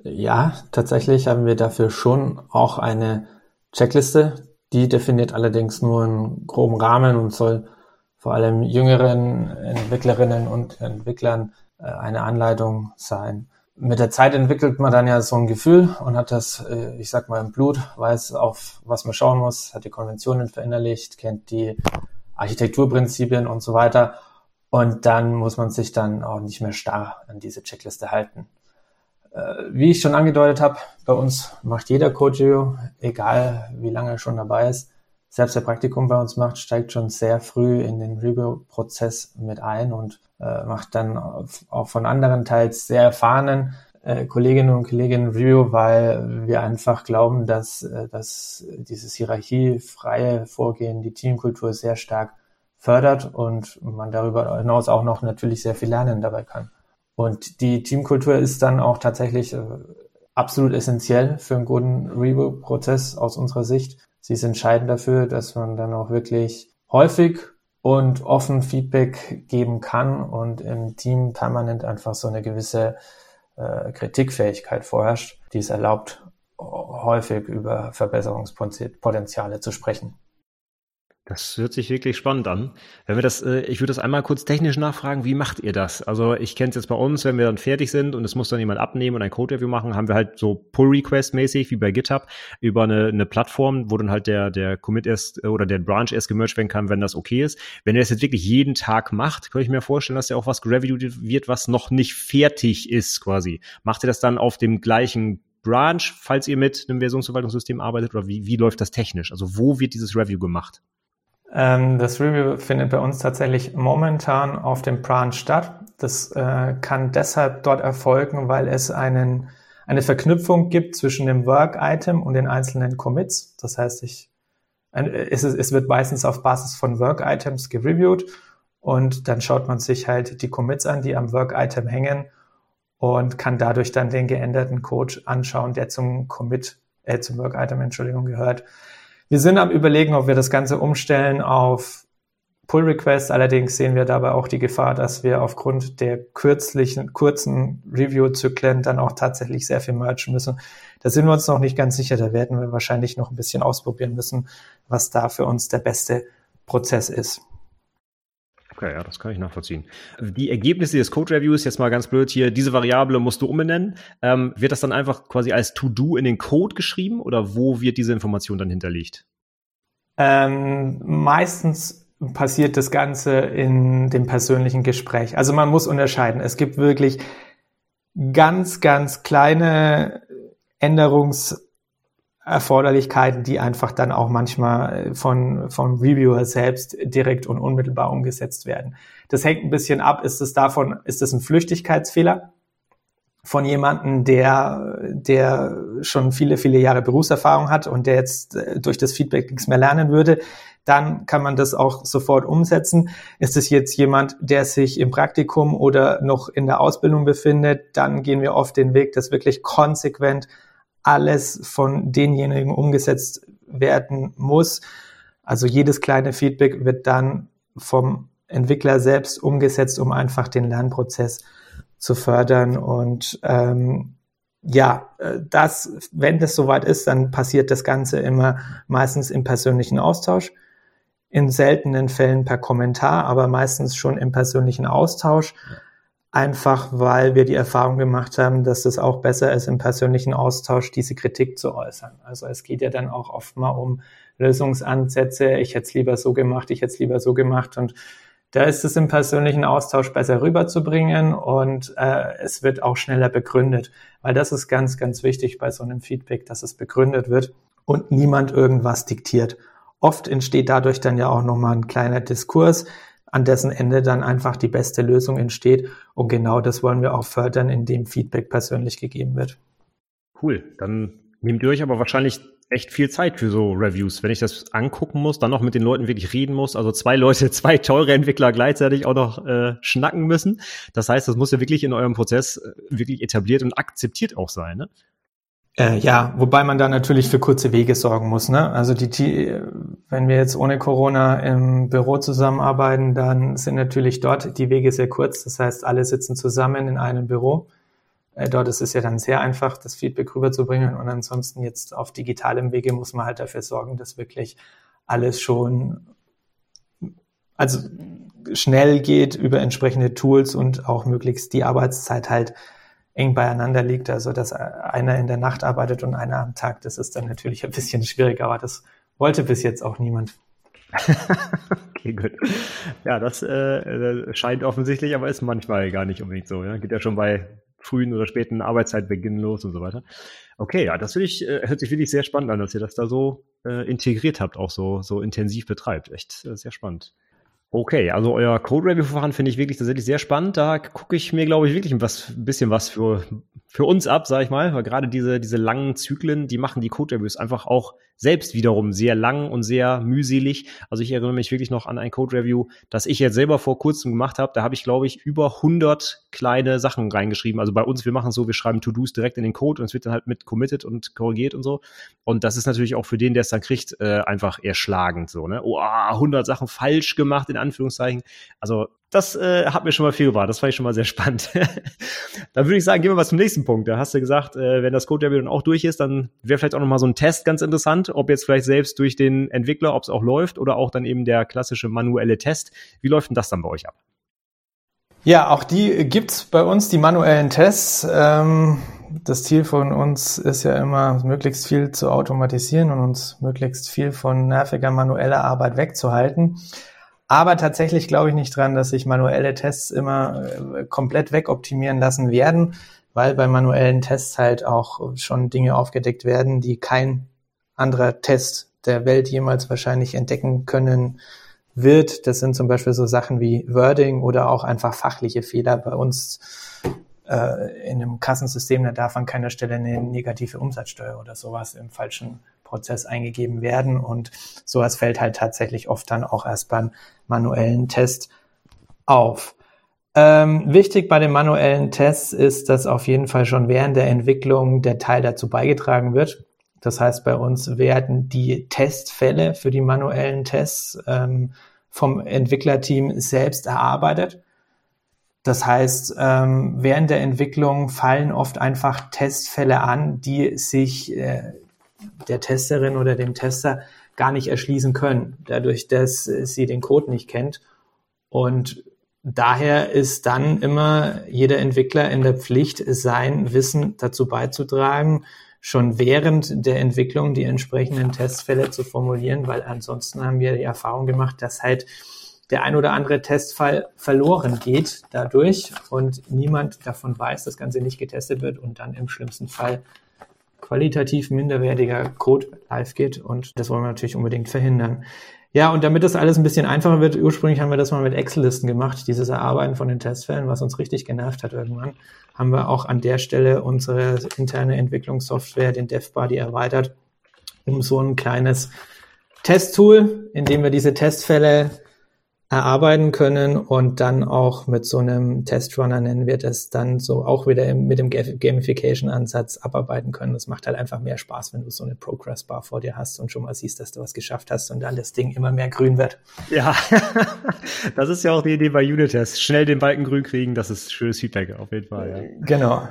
Ja, tatsächlich haben wir dafür schon auch eine Checkliste. Die definiert allerdings nur einen groben Rahmen und soll vor allem jüngeren Entwicklerinnen und Entwicklern äh, eine Anleitung sein. Mit der Zeit entwickelt man dann ja so ein Gefühl und hat das, äh, ich sag mal, im Blut, weiß, auf was man schauen muss, hat die Konventionen verinnerlicht, kennt die Architekturprinzipien und so weiter. Und dann muss man sich dann auch nicht mehr starr an diese Checkliste halten. Äh, wie ich schon angedeutet habe, bei uns macht jeder Coach, egal wie lange er schon dabei ist, selbst der Praktikum bei uns macht, steigt schon sehr früh in den Review-Prozess mit ein und äh, macht dann auch von anderen teils sehr erfahrenen äh, Kolleginnen und Kollegen Review, weil wir einfach glauben, dass, äh, dass dieses hierarchiefreie Vorgehen die Teamkultur sehr stark fördert und man darüber hinaus auch noch natürlich sehr viel lernen dabei kann. Und die Teamkultur ist dann auch tatsächlich äh, absolut essentiell für einen guten Review-Prozess aus unserer Sicht. Sie ist entscheidend dafür, dass man dann auch wirklich häufig und offen Feedback geben kann und im Team permanent einfach so eine gewisse äh, Kritikfähigkeit vorherrscht, die es erlaubt, häufig über Verbesserungspotenziale zu sprechen. Das hört sich wirklich spannend an. Wenn wir das, äh, ich würde das einmal kurz technisch nachfragen, wie macht ihr das? Also ich kenne es jetzt bei uns, wenn wir dann fertig sind und es muss dann jemand abnehmen und ein Code-Review machen, haben wir halt so Pull-Request-mäßig wie bei GitHub über eine, eine Plattform, wo dann halt der, der Commit erst oder der Branch erst gemerged werden kann, wenn das okay ist. Wenn ihr das jetzt wirklich jeden Tag macht, könnte ich mir vorstellen, dass ja auch was gereviewt wird, was noch nicht fertig ist quasi. Macht ihr das dann auf dem gleichen Branch, falls ihr mit einem Versionsverwaltungssystem arbeitet oder wie, wie läuft das technisch? Also wo wird dieses Review gemacht? Ähm, das Review findet bei uns tatsächlich momentan auf dem Branch statt. Das äh, kann deshalb dort erfolgen, weil es einen, eine Verknüpfung gibt zwischen dem Work-Item und den einzelnen Commits. Das heißt, ich, es, es wird meistens auf Basis von Work-Items gereviewt und dann schaut man sich halt die Commits an, die am Work-Item hängen und kann dadurch dann den geänderten Code anschauen, der zum Commit, äh, zum Work-Item, Entschuldigung, gehört. Wir sind am überlegen, ob wir das Ganze umstellen auf Pull Request. Allerdings sehen wir dabei auch die Gefahr, dass wir aufgrund der kürzlichen, kurzen Review-Zyklen dann auch tatsächlich sehr viel merchen müssen. Da sind wir uns noch nicht ganz sicher. Da werden wir wahrscheinlich noch ein bisschen ausprobieren müssen, was da für uns der beste Prozess ist. Okay, ja, das kann ich nachvollziehen. Die Ergebnisse des Code-Reviews, jetzt mal ganz blöd hier, diese Variable musst du umbenennen. Ähm, wird das dann einfach quasi als To-Do in den Code geschrieben oder wo wird diese Information dann hinterlegt? Ähm, meistens passiert das Ganze in dem persönlichen Gespräch. Also man muss unterscheiden. Es gibt wirklich ganz, ganz kleine Änderungs- Erforderlichkeiten, die einfach dann auch manchmal äh, von, vom Reviewer selbst direkt und unmittelbar umgesetzt werden. Das hängt ein bisschen ab, ist es davon, ist es ein Flüchtigkeitsfehler von jemandem, der, der schon viele, viele Jahre Berufserfahrung hat und der jetzt äh, durch das Feedback nichts mehr lernen würde, dann kann man das auch sofort umsetzen. Ist es jetzt jemand, der sich im Praktikum oder noch in der Ausbildung befindet, dann gehen wir oft den Weg, das wirklich konsequent alles von denjenigen umgesetzt werden muss. Also jedes kleine Feedback wird dann vom Entwickler selbst umgesetzt, um einfach den Lernprozess zu fördern. Und ähm, ja, äh, das, wenn das soweit ist, dann passiert das Ganze immer meistens im persönlichen Austausch, in seltenen Fällen per Kommentar, aber meistens schon im persönlichen Austausch einfach weil wir die Erfahrung gemacht haben, dass es auch besser ist, im persönlichen Austausch diese Kritik zu äußern. Also es geht ja dann auch oft mal um Lösungsansätze, ich hätte es lieber so gemacht, ich hätte es lieber so gemacht und da ist es im persönlichen Austausch besser rüberzubringen und äh, es wird auch schneller begründet, weil das ist ganz, ganz wichtig bei so einem Feedback, dass es begründet wird und niemand irgendwas diktiert. Oft entsteht dadurch dann ja auch nochmal ein kleiner Diskurs, an dessen Ende dann einfach die beste Lösung entsteht. Und genau das wollen wir auch fördern, indem Feedback persönlich gegeben wird. Cool. Dann nehmt ihr euch aber wahrscheinlich echt viel Zeit für so Reviews. Wenn ich das angucken muss, dann noch mit den Leuten wirklich reden muss, also zwei Leute, zwei teure Entwickler gleichzeitig auch noch äh, schnacken müssen. Das heißt, das muss ja wirklich in eurem Prozess äh, wirklich etabliert und akzeptiert auch sein. Ne? Äh, ja, wobei man da natürlich für kurze Wege sorgen muss. Ne? Also die, wenn wir jetzt ohne Corona im Büro zusammenarbeiten, dann sind natürlich dort die Wege sehr kurz. Das heißt, alle sitzen zusammen in einem Büro. Äh, dort ist es ja dann sehr einfach, das Feedback rüberzubringen. Und ansonsten jetzt auf digitalem Wege muss man halt dafür sorgen, dass wirklich alles schon, also schnell geht über entsprechende Tools und auch möglichst die Arbeitszeit halt eng beieinander liegt, also dass einer in der Nacht arbeitet und einer am Tag, das ist dann natürlich ein bisschen schwierig, aber das wollte bis jetzt auch niemand. okay, gut. Ja, das äh, scheint offensichtlich, aber ist manchmal gar nicht unbedingt so. Ja? Geht ja schon bei frühen oder späten Arbeitszeitbeginn los und so weiter. Okay, ja, das ich, äh, hört sich wirklich sehr spannend an, dass ihr das da so äh, integriert habt, auch so, so intensiv betreibt. Echt äh, sehr spannend. Okay, also euer Code-Review-Verfahren finde ich wirklich tatsächlich sehr spannend. Da gucke ich mir, glaube ich, wirklich was, ein bisschen was für, für uns ab, sage ich mal, weil gerade diese, diese langen Zyklen, die machen die Code-Reviews einfach auch selbst wiederum sehr lang und sehr mühselig. Also ich erinnere mich wirklich noch an ein Code-Review, das ich jetzt selber vor kurzem gemacht habe. Da habe ich, glaube ich, über 100 kleine Sachen reingeschrieben. Also bei uns, wir machen so, wir schreiben To-Dos direkt in den Code und es wird dann halt mit committed und korrigiert und so. Und das ist natürlich auch für den, der es dann kriegt, äh, einfach erschlagend so, ne? Oh, 100 Sachen falsch gemacht, in Anführungszeichen. Also das äh, hat mir schon mal viel gebracht. Das fand ich schon mal sehr spannend. dann würde ich sagen, gehen wir mal zum nächsten Punkt. Da hast du gesagt, äh, wenn das Code Review dann auch durch ist, dann wäre vielleicht auch noch mal so ein Test ganz interessant, ob jetzt vielleicht selbst durch den Entwickler, ob es auch läuft oder auch dann eben der klassische manuelle Test. Wie läuft denn das dann bei euch ab? Ja, auch die gibt's bei uns, die manuellen Tests. Ähm, das Ziel von uns ist ja immer, möglichst viel zu automatisieren und uns möglichst viel von nerviger manueller Arbeit wegzuhalten. Aber tatsächlich glaube ich nicht dran, dass sich manuelle Tests immer äh, komplett wegoptimieren lassen werden, weil bei manuellen Tests halt auch schon Dinge aufgedeckt werden, die kein anderer Test der Welt jemals wahrscheinlich entdecken können wird. Das sind zum Beispiel so Sachen wie Wording oder auch einfach fachliche Fehler. Bei uns äh, in einem Kassensystem, da darf an keiner Stelle eine negative Umsatzsteuer oder sowas im falschen Prozess eingegeben werden. Und sowas fällt halt tatsächlich oft dann auch erst beim manuellen Test auf. Ähm, wichtig bei den manuellen Tests ist, dass auf jeden Fall schon während der Entwicklung der Teil dazu beigetragen wird. Das heißt, bei uns werden die Testfälle für die manuellen Tests ähm, vom Entwicklerteam selbst erarbeitet. Das heißt, ähm, während der Entwicklung fallen oft einfach Testfälle an, die sich äh, der Testerin oder dem Tester gar nicht erschließen können, dadurch, dass sie den Code nicht kennt. Und daher ist dann immer jeder Entwickler in der Pflicht, sein Wissen dazu beizutragen, schon während der Entwicklung die entsprechenden Testfälle zu formulieren, weil ansonsten haben wir die Erfahrung gemacht, dass halt der ein oder andere Testfall verloren geht dadurch und niemand davon weiß, das Ganze nicht getestet wird und dann im schlimmsten Fall qualitativ minderwertiger Code live geht und das wollen wir natürlich unbedingt verhindern. Ja, und damit das alles ein bisschen einfacher wird, ursprünglich haben wir das mal mit Excel-Listen gemacht, dieses Erarbeiten von den Testfällen, was uns richtig genervt hat irgendwann, haben wir auch an der Stelle unsere interne Entwicklungssoftware, den DevBuddy, erweitert, um so ein kleines Testtool, in dem wir diese Testfälle erarbeiten können und dann auch mit so einem Testrunner nennen wir das dann so auch wieder mit dem Gamification-Ansatz abarbeiten können. Das macht halt einfach mehr Spaß, wenn du so eine Progress-Bar vor dir hast und schon mal siehst, dass du was geschafft hast und dann das Ding immer mehr grün wird. Ja, das ist ja auch die Idee bei Unit-Tests. Schnell den Balken grün kriegen, das ist schönes Feedback auf jeden Fall. Ja. Genau.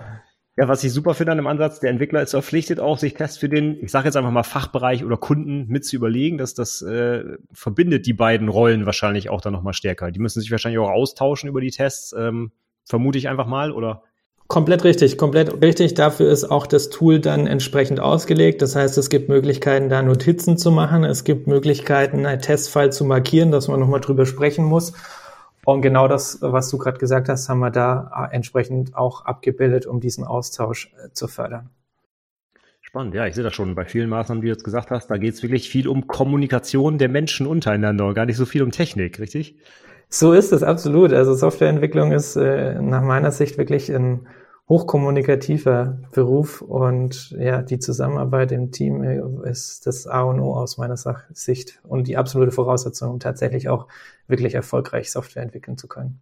Ja, was ich super finde an dem Ansatz, der Entwickler ist verpflichtet auch, sich Tests für den, ich sage jetzt einfach mal Fachbereich oder Kunden mit zu überlegen, dass das äh, verbindet die beiden Rollen wahrscheinlich auch dann nochmal stärker. Die müssen sich wahrscheinlich auch austauschen über die Tests, ähm, vermute ich einfach mal, oder? Komplett richtig, komplett richtig. Dafür ist auch das Tool dann entsprechend ausgelegt. Das heißt, es gibt Möglichkeiten, da Notizen zu machen. Es gibt Möglichkeiten, einen Testfall zu markieren, dass man nochmal drüber sprechen muss. Und genau das, was du gerade gesagt hast, haben wir da äh, entsprechend auch abgebildet, um diesen Austausch äh, zu fördern. Spannend, ja, ich sehe das schon bei vielen Maßnahmen, die du jetzt gesagt hast. Da geht es wirklich viel um Kommunikation der Menschen untereinander, gar nicht so viel um Technik, richtig? So ist es absolut. Also Softwareentwicklung ist äh, nach meiner Sicht wirklich ein hochkommunikativer Beruf und ja, die Zusammenarbeit im Team äh, ist das A und O aus meiner Sicht und die absolute Voraussetzung, um tatsächlich auch wirklich erfolgreich Software entwickeln zu können.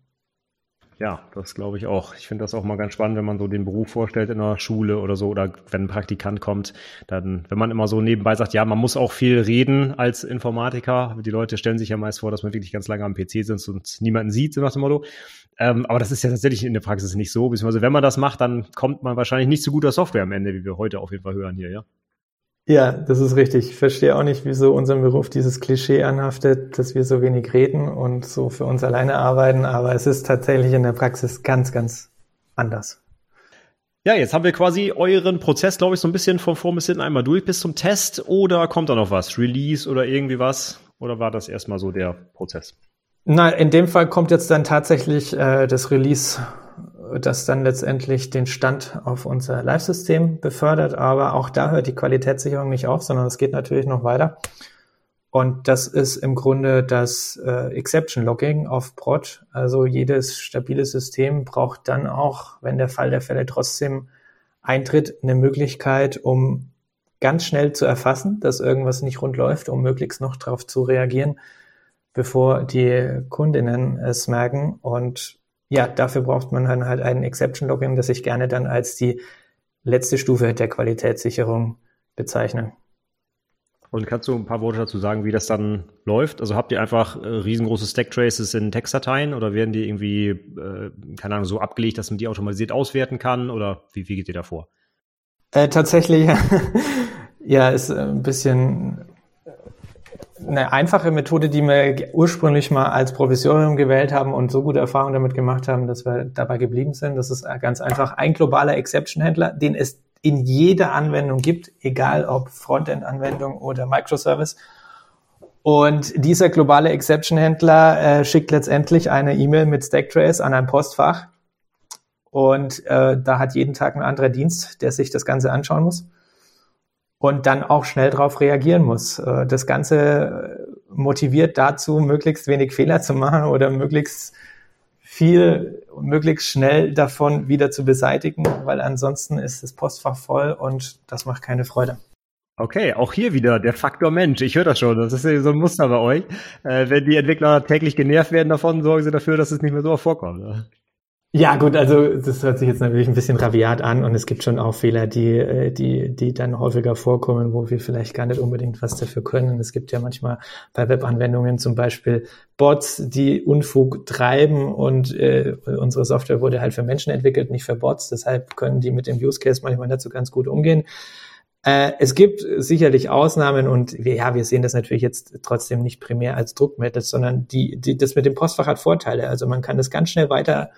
Ja, das glaube ich auch. Ich finde das auch mal ganz spannend, wenn man so den Beruf vorstellt in einer Schule oder so oder wenn ein Praktikant kommt, dann, wenn man immer so nebenbei sagt, ja, man muss auch viel reden als Informatiker. Die Leute stellen sich ja meist vor, dass man wirklich ganz lange am PC sitzt und niemanden sieht, so nach dem Motto. Ähm, aber das ist ja tatsächlich in der Praxis nicht so. Beziehungsweise, wenn man das macht, dann kommt man wahrscheinlich nicht zu guter Software am Ende, wie wir heute auf jeden Fall hören hier, ja. Ja, das ist richtig. Ich verstehe auch nicht, wieso unserem Beruf dieses Klischee anhaftet, dass wir so wenig reden und so für uns alleine arbeiten, aber es ist tatsächlich in der Praxis ganz, ganz anders. Ja, jetzt haben wir quasi euren Prozess, glaube ich, so ein bisschen von vorn bis hinten einmal durch bis zum Test oder kommt da noch was? Release oder irgendwie was? Oder war das erstmal so der Prozess? Na, in dem Fall kommt jetzt dann tatsächlich äh, das Release das dann letztendlich den Stand auf unser Live-System befördert. Aber auch da hört die Qualitätssicherung nicht auf, sondern es geht natürlich noch weiter. Und das ist im Grunde das äh, Exception Logging auf Prod. Also jedes stabile System braucht dann auch, wenn der Fall der Fälle trotzdem eintritt, eine Möglichkeit, um ganz schnell zu erfassen, dass irgendwas nicht rund läuft, um möglichst noch darauf zu reagieren, bevor die Kundinnen es merken. Und ja, dafür braucht man dann halt einen Exception Logging, das ich gerne dann als die letzte Stufe der Qualitätssicherung bezeichne. Und kannst du ein paar Worte dazu sagen, wie das dann läuft? Also habt ihr einfach äh, riesengroße Stack-Traces in Textdateien oder werden die irgendwie, äh, keine Ahnung, so abgelegt, dass man die automatisiert auswerten kann? Oder wie, wie geht ihr da vor? Äh, tatsächlich, ja, ist ein bisschen eine einfache Methode, die wir ursprünglich mal als Provisorium gewählt haben und so gute Erfahrungen damit gemacht haben, dass wir dabei geblieben sind. Das ist ganz einfach ein globaler Exception-Händler, den es in jeder Anwendung gibt, egal ob Frontend-Anwendung oder Microservice. Und dieser globale Exception-Händler äh, schickt letztendlich eine E-Mail mit Stacktrace an ein Postfach. Und äh, da hat jeden Tag ein anderer Dienst, der sich das Ganze anschauen muss und dann auch schnell darauf reagieren muss. Äh, das Ganze motiviert dazu, möglichst wenig Fehler zu machen oder möglichst viel möglichst schnell davon wieder zu beseitigen, weil ansonsten ist das Postfach voll und das macht keine Freude. Okay, auch hier wieder der Faktor Mensch. Ich höre das schon. Das ist so ein Muster bei euch. Äh, wenn die Entwickler täglich genervt werden davon, sorgen sie dafür, dass es nicht mehr so vorkommt. Ja, gut, also das hört sich jetzt natürlich ein bisschen rabiat an und es gibt schon auch Fehler, die, äh, die, die dann häufiger vorkommen, wo wir vielleicht gar nicht unbedingt was dafür können. Es gibt ja manchmal bei Webanwendungen zum Beispiel Bots, die Unfug treiben und äh, unsere Software wurde halt für Menschen entwickelt, nicht für Bots. Deshalb können die mit dem Use Case manchmal nicht so ganz gut umgehen. Äh, es gibt sicherlich Ausnahmen und wir, ja, wir sehen das natürlich jetzt trotzdem nicht primär als Druckmittel, sondern die, die, das mit dem Postfach hat Vorteile. Also man kann das ganz schnell weiter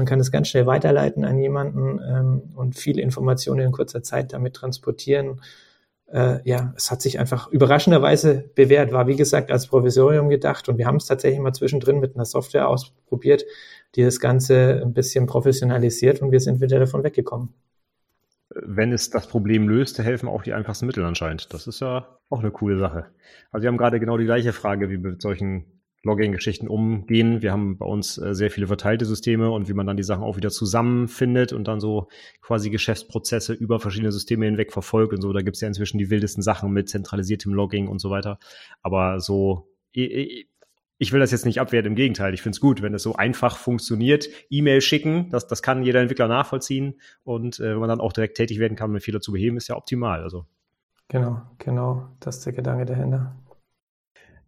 man kann es ganz schnell weiterleiten an jemanden ähm, und viele Informationen in kurzer Zeit damit transportieren. Äh, ja, es hat sich einfach überraschenderweise bewährt, war wie gesagt als Provisorium gedacht und wir haben es tatsächlich mal zwischendrin mit einer Software ausprobiert, die das Ganze ein bisschen professionalisiert und wir sind wieder davon weggekommen. Wenn es das Problem löst, helfen auch die einfachsten Mittel anscheinend. Das ist ja auch eine coole Sache. Also wir haben gerade genau die gleiche Frage wie mit solchen Logging-Geschichten umgehen. Wir haben bei uns äh, sehr viele verteilte Systeme und wie man dann die Sachen auch wieder zusammenfindet und dann so quasi Geschäftsprozesse über verschiedene Systeme hinweg verfolgt und so. Da gibt's ja inzwischen die wildesten Sachen mit zentralisiertem Logging und so weiter. Aber so, ich will das jetzt nicht abwerten, im Gegenteil. Ich finde es gut, wenn es so einfach funktioniert. E-Mail schicken, das, das kann jeder Entwickler nachvollziehen. Und äh, wenn man dann auch direkt tätig werden kann, um Fehler zu beheben, ist ja optimal. Also. Genau, genau. Das ist der Gedanke dahinter.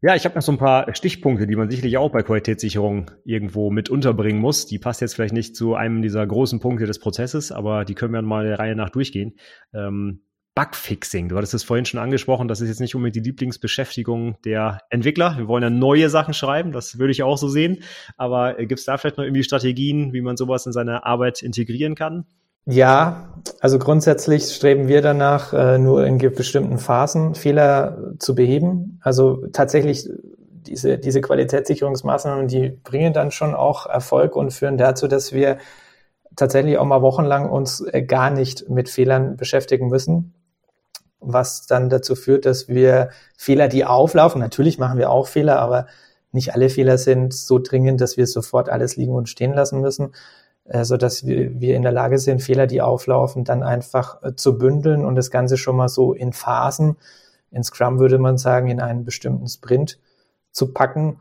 Ja, ich habe noch so ein paar Stichpunkte, die man sicherlich auch bei Qualitätssicherung irgendwo mit unterbringen muss. Die passt jetzt vielleicht nicht zu einem dieser großen Punkte des Prozesses, aber die können wir mal der Reihe nach durchgehen. Ähm, Bugfixing, du hattest es vorhin schon angesprochen, das ist jetzt nicht unbedingt die Lieblingsbeschäftigung der Entwickler. Wir wollen ja neue Sachen schreiben, das würde ich auch so sehen. Aber äh, gibt es da vielleicht noch irgendwie Strategien, wie man sowas in seine Arbeit integrieren kann? Ja, also grundsätzlich streben wir danach, äh, nur in bestimmten Phasen Fehler zu beheben. Also tatsächlich diese, diese Qualitätssicherungsmaßnahmen, die bringen dann schon auch Erfolg und führen dazu, dass wir tatsächlich auch mal wochenlang uns äh, gar nicht mit Fehlern beschäftigen müssen, was dann dazu führt, dass wir Fehler, die auflaufen, natürlich machen wir auch Fehler, aber nicht alle Fehler sind so dringend, dass wir sofort alles liegen und stehen lassen müssen, so dass wir, wir in der Lage sind, Fehler, die auflaufen, dann einfach äh, zu bündeln und das Ganze schon mal so in Phasen, in Scrum würde man sagen, in einen bestimmten Sprint zu packen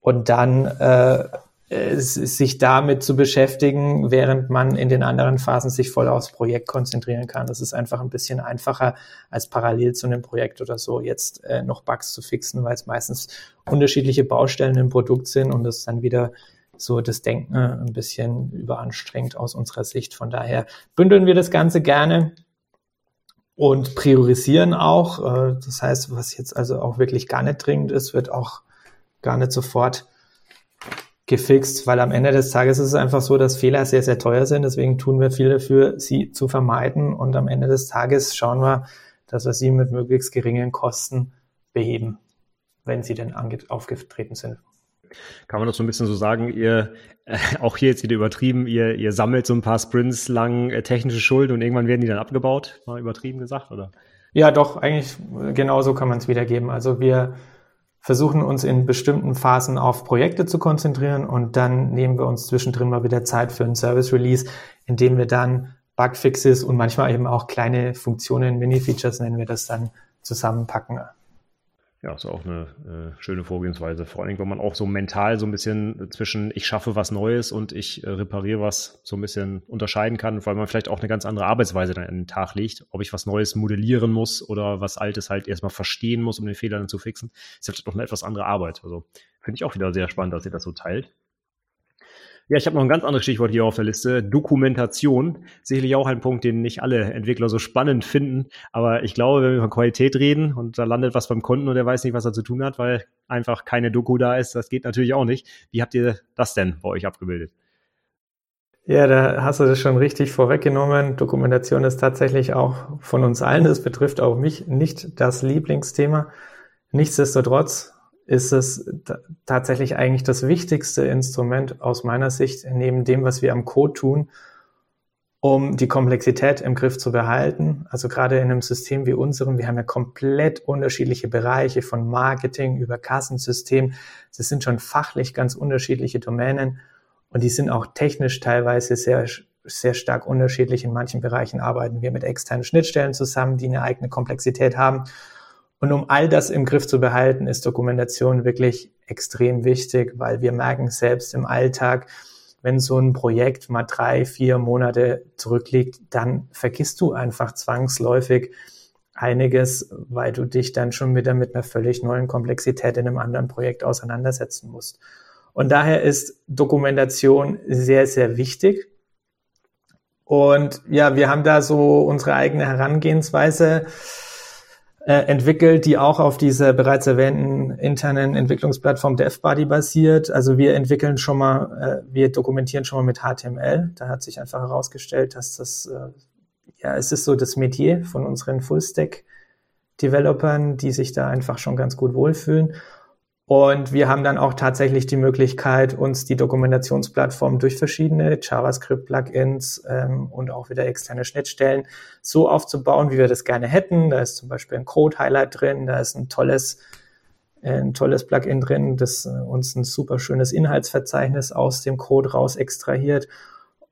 und dann äh, sich damit zu beschäftigen, während man in den anderen Phasen sich voll aufs Projekt konzentrieren kann. Das ist einfach ein bisschen einfacher, als parallel zu einem Projekt oder so jetzt äh, noch Bugs zu fixen, weil es meistens unterschiedliche Baustellen im Produkt sind und es dann wieder so das Denken ein bisschen überanstrengt aus unserer Sicht. Von daher bündeln wir das Ganze gerne und priorisieren auch. Äh, das heißt, was jetzt also auch wirklich gar nicht dringend ist, wird auch gar nicht sofort gefixt, weil am Ende des Tages ist es einfach so, dass Fehler sehr, sehr teuer sind. Deswegen tun wir viel dafür, sie zu vermeiden. Und am Ende des Tages schauen wir, dass wir sie mit möglichst geringen Kosten beheben, wenn sie denn aufgetreten sind Kann man das so ein bisschen so sagen, ihr, äh, auch hier jetzt wieder übertrieben, ihr, ihr sammelt so ein paar Sprints lang äh, technische Schulden und irgendwann werden die dann abgebaut, mal übertrieben gesagt, oder? Ja, doch, eigentlich äh, genauso kann man es wiedergeben. Also wir versuchen uns in bestimmten Phasen auf Projekte zu konzentrieren und dann nehmen wir uns zwischendrin mal wieder Zeit für ein Service Release, indem wir dann Bugfixes und manchmal eben auch kleine Funktionen, Mini-Features nennen wir das dann, zusammenpacken. Ja, ist auch eine äh, schöne Vorgehensweise. Vor allem, wenn man auch so mental so ein bisschen zwischen ich schaffe was Neues und ich äh, repariere was so ein bisschen unterscheiden kann, weil man vielleicht auch eine ganz andere Arbeitsweise dann an den Tag legt. Ob ich was Neues modellieren muss oder was Altes halt erstmal verstehen muss, um den Fehler dann zu fixen, ist halt doch eine etwas andere Arbeit. Also finde ich auch wieder sehr spannend, dass ihr das so teilt. Ja, ich habe noch ein ganz anderes Stichwort hier auf der Liste. Dokumentation. Sicherlich auch ein Punkt, den nicht alle Entwickler so spannend finden. Aber ich glaube, wenn wir von Qualität reden und da landet was beim Kunden und der weiß nicht, was er zu tun hat, weil einfach keine Doku da ist, das geht natürlich auch nicht. Wie habt ihr das denn bei euch abgebildet? Ja, da hast du das schon richtig vorweggenommen. Dokumentation ist tatsächlich auch von uns allen, das betrifft auch mich, nicht das Lieblingsthema. Nichtsdestotrotz ist es tatsächlich eigentlich das wichtigste Instrument aus meiner Sicht, neben dem, was wir am Code tun, um die Komplexität im Griff zu behalten. Also gerade in einem System wie unserem, wir haben ja komplett unterschiedliche Bereiche von Marketing über Kassensystem. Das sind schon fachlich ganz unterschiedliche Domänen und die sind auch technisch teilweise sehr, sehr stark unterschiedlich. In manchen Bereichen arbeiten wir mit externen Schnittstellen zusammen, die eine eigene Komplexität haben. Und um all das im Griff zu behalten, ist Dokumentation wirklich extrem wichtig, weil wir merken selbst im Alltag, wenn so ein Projekt mal drei, vier Monate zurückliegt, dann vergisst du einfach zwangsläufig einiges, weil du dich dann schon wieder mit einer völlig neuen Komplexität in einem anderen Projekt auseinandersetzen musst. Und daher ist Dokumentation sehr, sehr wichtig. Und ja, wir haben da so unsere eigene Herangehensweise äh, entwickelt, die auch auf dieser bereits erwähnten internen Entwicklungsplattform DevBuddy basiert. Also wir entwickeln schon mal, äh, wir dokumentieren schon mal mit HTML. Da hat sich einfach herausgestellt, dass das, äh, ja, es ist so das Metier von unseren Fullstack Developern, die sich da einfach schon ganz gut wohlfühlen. Und wir haben dann auch tatsächlich die Möglichkeit, uns die Dokumentationsplattform durch verschiedene JavaScript-Plugins ähm, und auch wieder externe Schnittstellen so aufzubauen, wie wir das gerne hätten. Da ist zum Beispiel ein Code-Highlight drin, da ist ein tolles, ein tolles Plugin drin, das äh, uns ein super schönes Inhaltsverzeichnis aus dem Code raus extrahiert.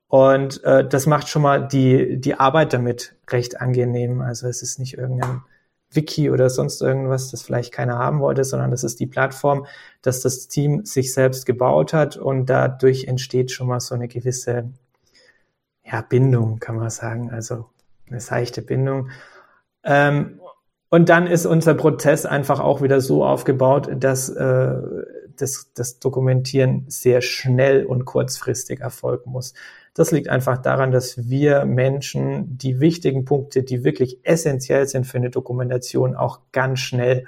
Und äh, das macht schon mal die, die Arbeit damit recht angenehm. Also es ist nicht irgendein Wiki oder sonst irgendwas, das vielleicht keiner haben wollte, sondern das ist die Plattform, dass das Team sich selbst gebaut hat und dadurch entsteht schon mal so eine gewisse ja, Bindung, kann man sagen, also eine seichte Bindung. Ähm, und dann ist unser Prozess einfach auch wieder so aufgebaut, dass äh, das, das Dokumentieren sehr schnell und kurzfristig erfolgen muss. Das liegt einfach daran, dass wir Menschen die wichtigen Punkte, die wirklich essentiell sind für eine Dokumentation, auch ganz schnell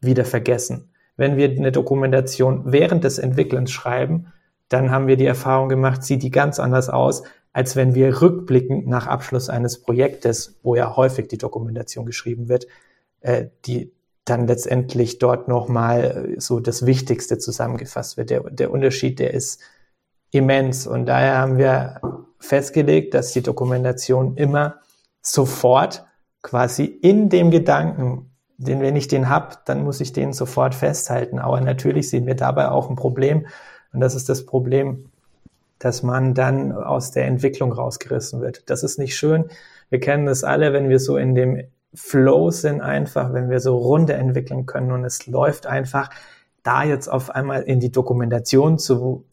wieder vergessen. Wenn wir eine Dokumentation während des Entwickelns schreiben, dann haben wir die Erfahrung gemacht, sieht die ganz anders aus, als wenn wir rückblickend nach Abschluss eines Projektes, wo ja häufig die Dokumentation geschrieben wird, äh, die dann letztendlich dort nochmal so das Wichtigste zusammengefasst wird. Der, der Unterschied, der ist immens. Und daher haben wir festgelegt, dass die Dokumentation immer sofort quasi in dem Gedanken, den wenn ich den hab, dann muss ich den sofort festhalten. Aber natürlich sehen wir dabei auch ein Problem. Und das ist das Problem, dass man dann aus der Entwicklung rausgerissen wird. Das ist nicht schön. Wir kennen das alle, wenn wir so in dem Flow sind einfach, wenn wir so Runde entwickeln können und es läuft einfach, da jetzt auf einmal in die Dokumentation zu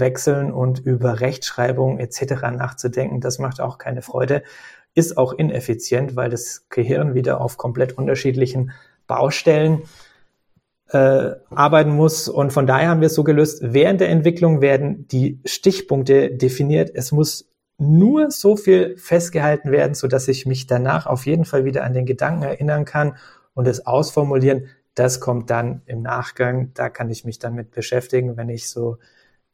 wechseln und über Rechtschreibung etc. nachzudenken, das macht auch keine Freude, ist auch ineffizient, weil das Gehirn wieder auf komplett unterschiedlichen Baustellen äh, arbeiten muss. Und von daher haben wir es so gelöst, während der Entwicklung werden die Stichpunkte definiert. Es muss nur so viel festgehalten werden, so dass ich mich danach auf jeden Fall wieder an den Gedanken erinnern kann und es ausformulieren. Das kommt dann im Nachgang. Da kann ich mich dann mit beschäftigen, wenn ich so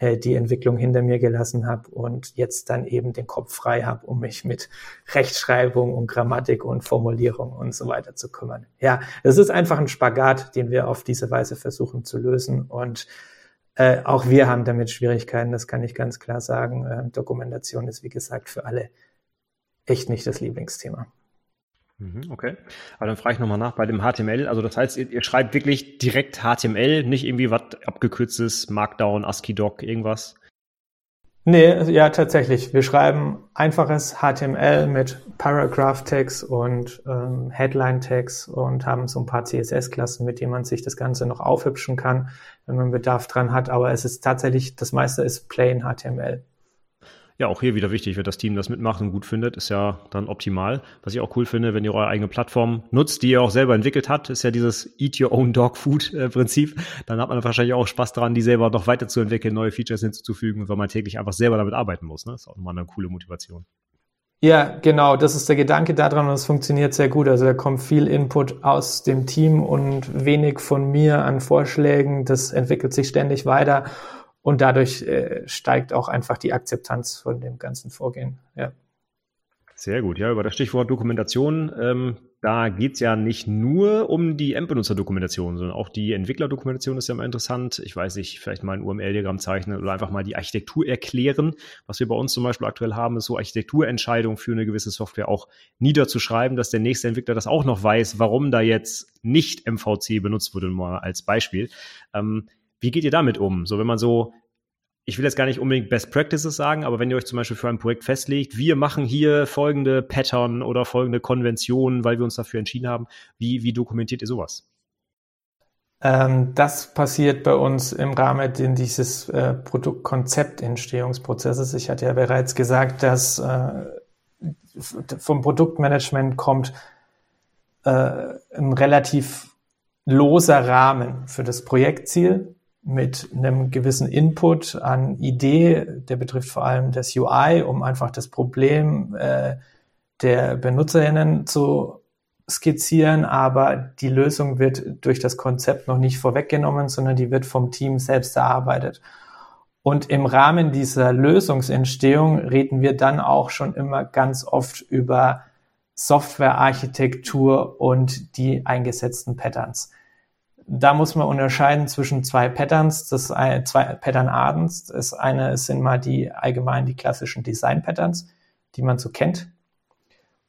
die Entwicklung hinter mir gelassen habe und jetzt dann eben den Kopf frei habe, um mich mit Rechtschreibung und Grammatik und Formulierung und so weiter zu kümmern. Ja, es ist einfach ein Spagat, den wir auf diese Weise versuchen zu lösen und äh, auch wir haben damit Schwierigkeiten, das kann ich ganz klar sagen. Äh, Dokumentation ist, wie gesagt, für alle echt nicht das Lieblingsthema. Mhm, okay. Aber dann frage ich nochmal nach bei dem HTML. Also das heißt, ihr, ihr schreibt wirklich direkt HTML, nicht irgendwie was abgekürztes, Markdown, ASCII-Doc, irgendwas? Nee, ja, tatsächlich. Wir schreiben einfaches HTML mit Paragraph-Tags und ähm, Headline-Tags und haben so ein paar CSS-Klassen, mit denen man sich das Ganze noch aufhübschen kann, wenn man Bedarf dran hat. Aber es ist tatsächlich, das meiste ist plain HTML ja, auch hier wieder wichtig, wenn das Team das mitmacht und gut findet, ist ja dann optimal. Was ich auch cool finde, wenn ihr eure eigene Plattform nutzt, die ihr auch selber entwickelt habt, ist ja dieses Eat Your Own Dog Food äh, Prinzip. Dann hat man wahrscheinlich auch Spaß daran, die selber noch weiterzuentwickeln, neue Features hinzuzufügen, weil man täglich einfach selber damit arbeiten muss. Ne? Das ist auch nochmal eine coole Motivation. Ja, genau, das ist der Gedanke daran und es funktioniert sehr gut. Also da kommt viel Input aus dem Team und wenig von mir an Vorschlägen. Das entwickelt sich ständig weiter und dadurch äh, steigt auch einfach die Akzeptanz von dem ganzen Vorgehen. Ja. Sehr gut, ja, über das Stichwort Dokumentation, ähm, da geht's ja nicht nur um die Endbenutzer-Dokumentation, sondern auch die Entwickler-Dokumentation ist ja mal interessant. Ich weiß nicht, vielleicht mal ein UML-Diagramm zeichnen oder einfach mal die Architektur erklären. Was wir bei uns zum Beispiel aktuell haben, ist so Architekturentscheidungen für eine gewisse Software auch niederzuschreiben, dass der nächste Entwickler das auch noch weiß, warum da jetzt nicht MVC benutzt wurde, mal als Beispiel. Ähm, wie geht ihr damit um? So, wenn man so, ich will jetzt gar nicht unbedingt Best Practices sagen, aber wenn ihr euch zum Beispiel für ein Projekt festlegt, wir machen hier folgende Pattern oder folgende Konventionen, weil wir uns dafür entschieden haben, wie, wie dokumentiert ihr sowas? Ähm, das passiert bei uns im Rahmen dieses äh, Produktkonzeptentstehungsprozesses. Ich hatte ja bereits gesagt, dass äh, vom Produktmanagement kommt äh, ein relativ loser Rahmen für das Projektziel mit einem gewissen Input an Idee, der betrifft vor allem das UI, um einfach das Problem äh, der BenutzerInnen zu skizzieren, aber die Lösung wird durch das Konzept noch nicht vorweggenommen, sondern die wird vom Team selbst erarbeitet. Und im Rahmen dieser Lösungsentstehung reden wir dann auch schon immer ganz oft über Softwarearchitektur und die eingesetzten Patterns da muss man unterscheiden zwischen zwei Patterns, das eine, zwei Pattern-Arten. Das eine sind mal die allgemein die klassischen Design-Patterns, die man so kennt.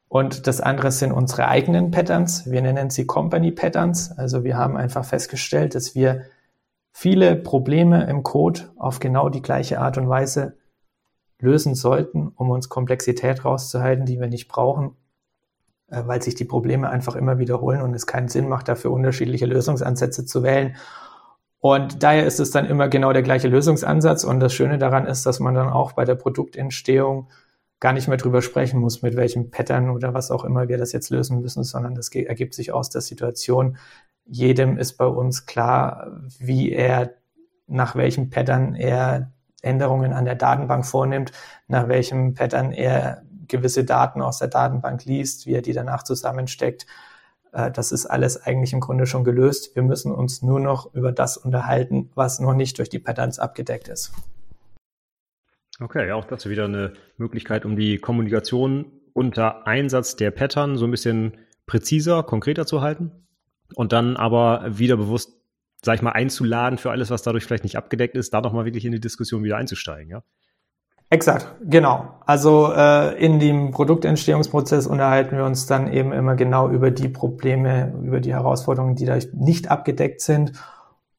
Und das andere sind unsere eigenen Patterns. Wir nennen sie Company Patterns. Also wir haben einfach festgestellt, dass wir viele Probleme im Code auf genau die gleiche Art und Weise lösen sollten, um uns Komplexität rauszuhalten, die wir nicht brauchen weil sich die Probleme einfach immer wiederholen und es keinen Sinn macht, dafür unterschiedliche Lösungsansätze zu wählen. Und daher ist es dann immer genau der gleiche Lösungsansatz. Und das Schöne daran ist, dass man dann auch bei der Produktentstehung gar nicht mehr drüber sprechen muss, mit welchem Pattern oder was auch immer wir das jetzt lösen müssen, sondern das ergibt sich aus der Situation. Jedem ist bei uns klar, wie er, nach welchem Pattern er Änderungen an der Datenbank vornimmt, nach welchem Pattern er gewisse Daten aus der Datenbank liest, wie er die danach zusammensteckt. Äh, das ist alles eigentlich im Grunde schon gelöst. Wir müssen uns nur noch über das unterhalten, was noch nicht durch die Patterns abgedeckt ist. Okay, auch das ist wieder eine Möglichkeit, um die Kommunikation unter Einsatz der Pattern so ein bisschen präziser, konkreter zu halten und dann aber wieder bewusst, sag ich mal, einzuladen für alles, was dadurch vielleicht nicht abgedeckt ist, da nochmal wirklich in die Diskussion wieder einzusteigen, ja? Exakt, genau. Also äh, in dem Produktentstehungsprozess unterhalten wir uns dann eben immer genau über die Probleme, über die Herausforderungen, die da nicht abgedeckt sind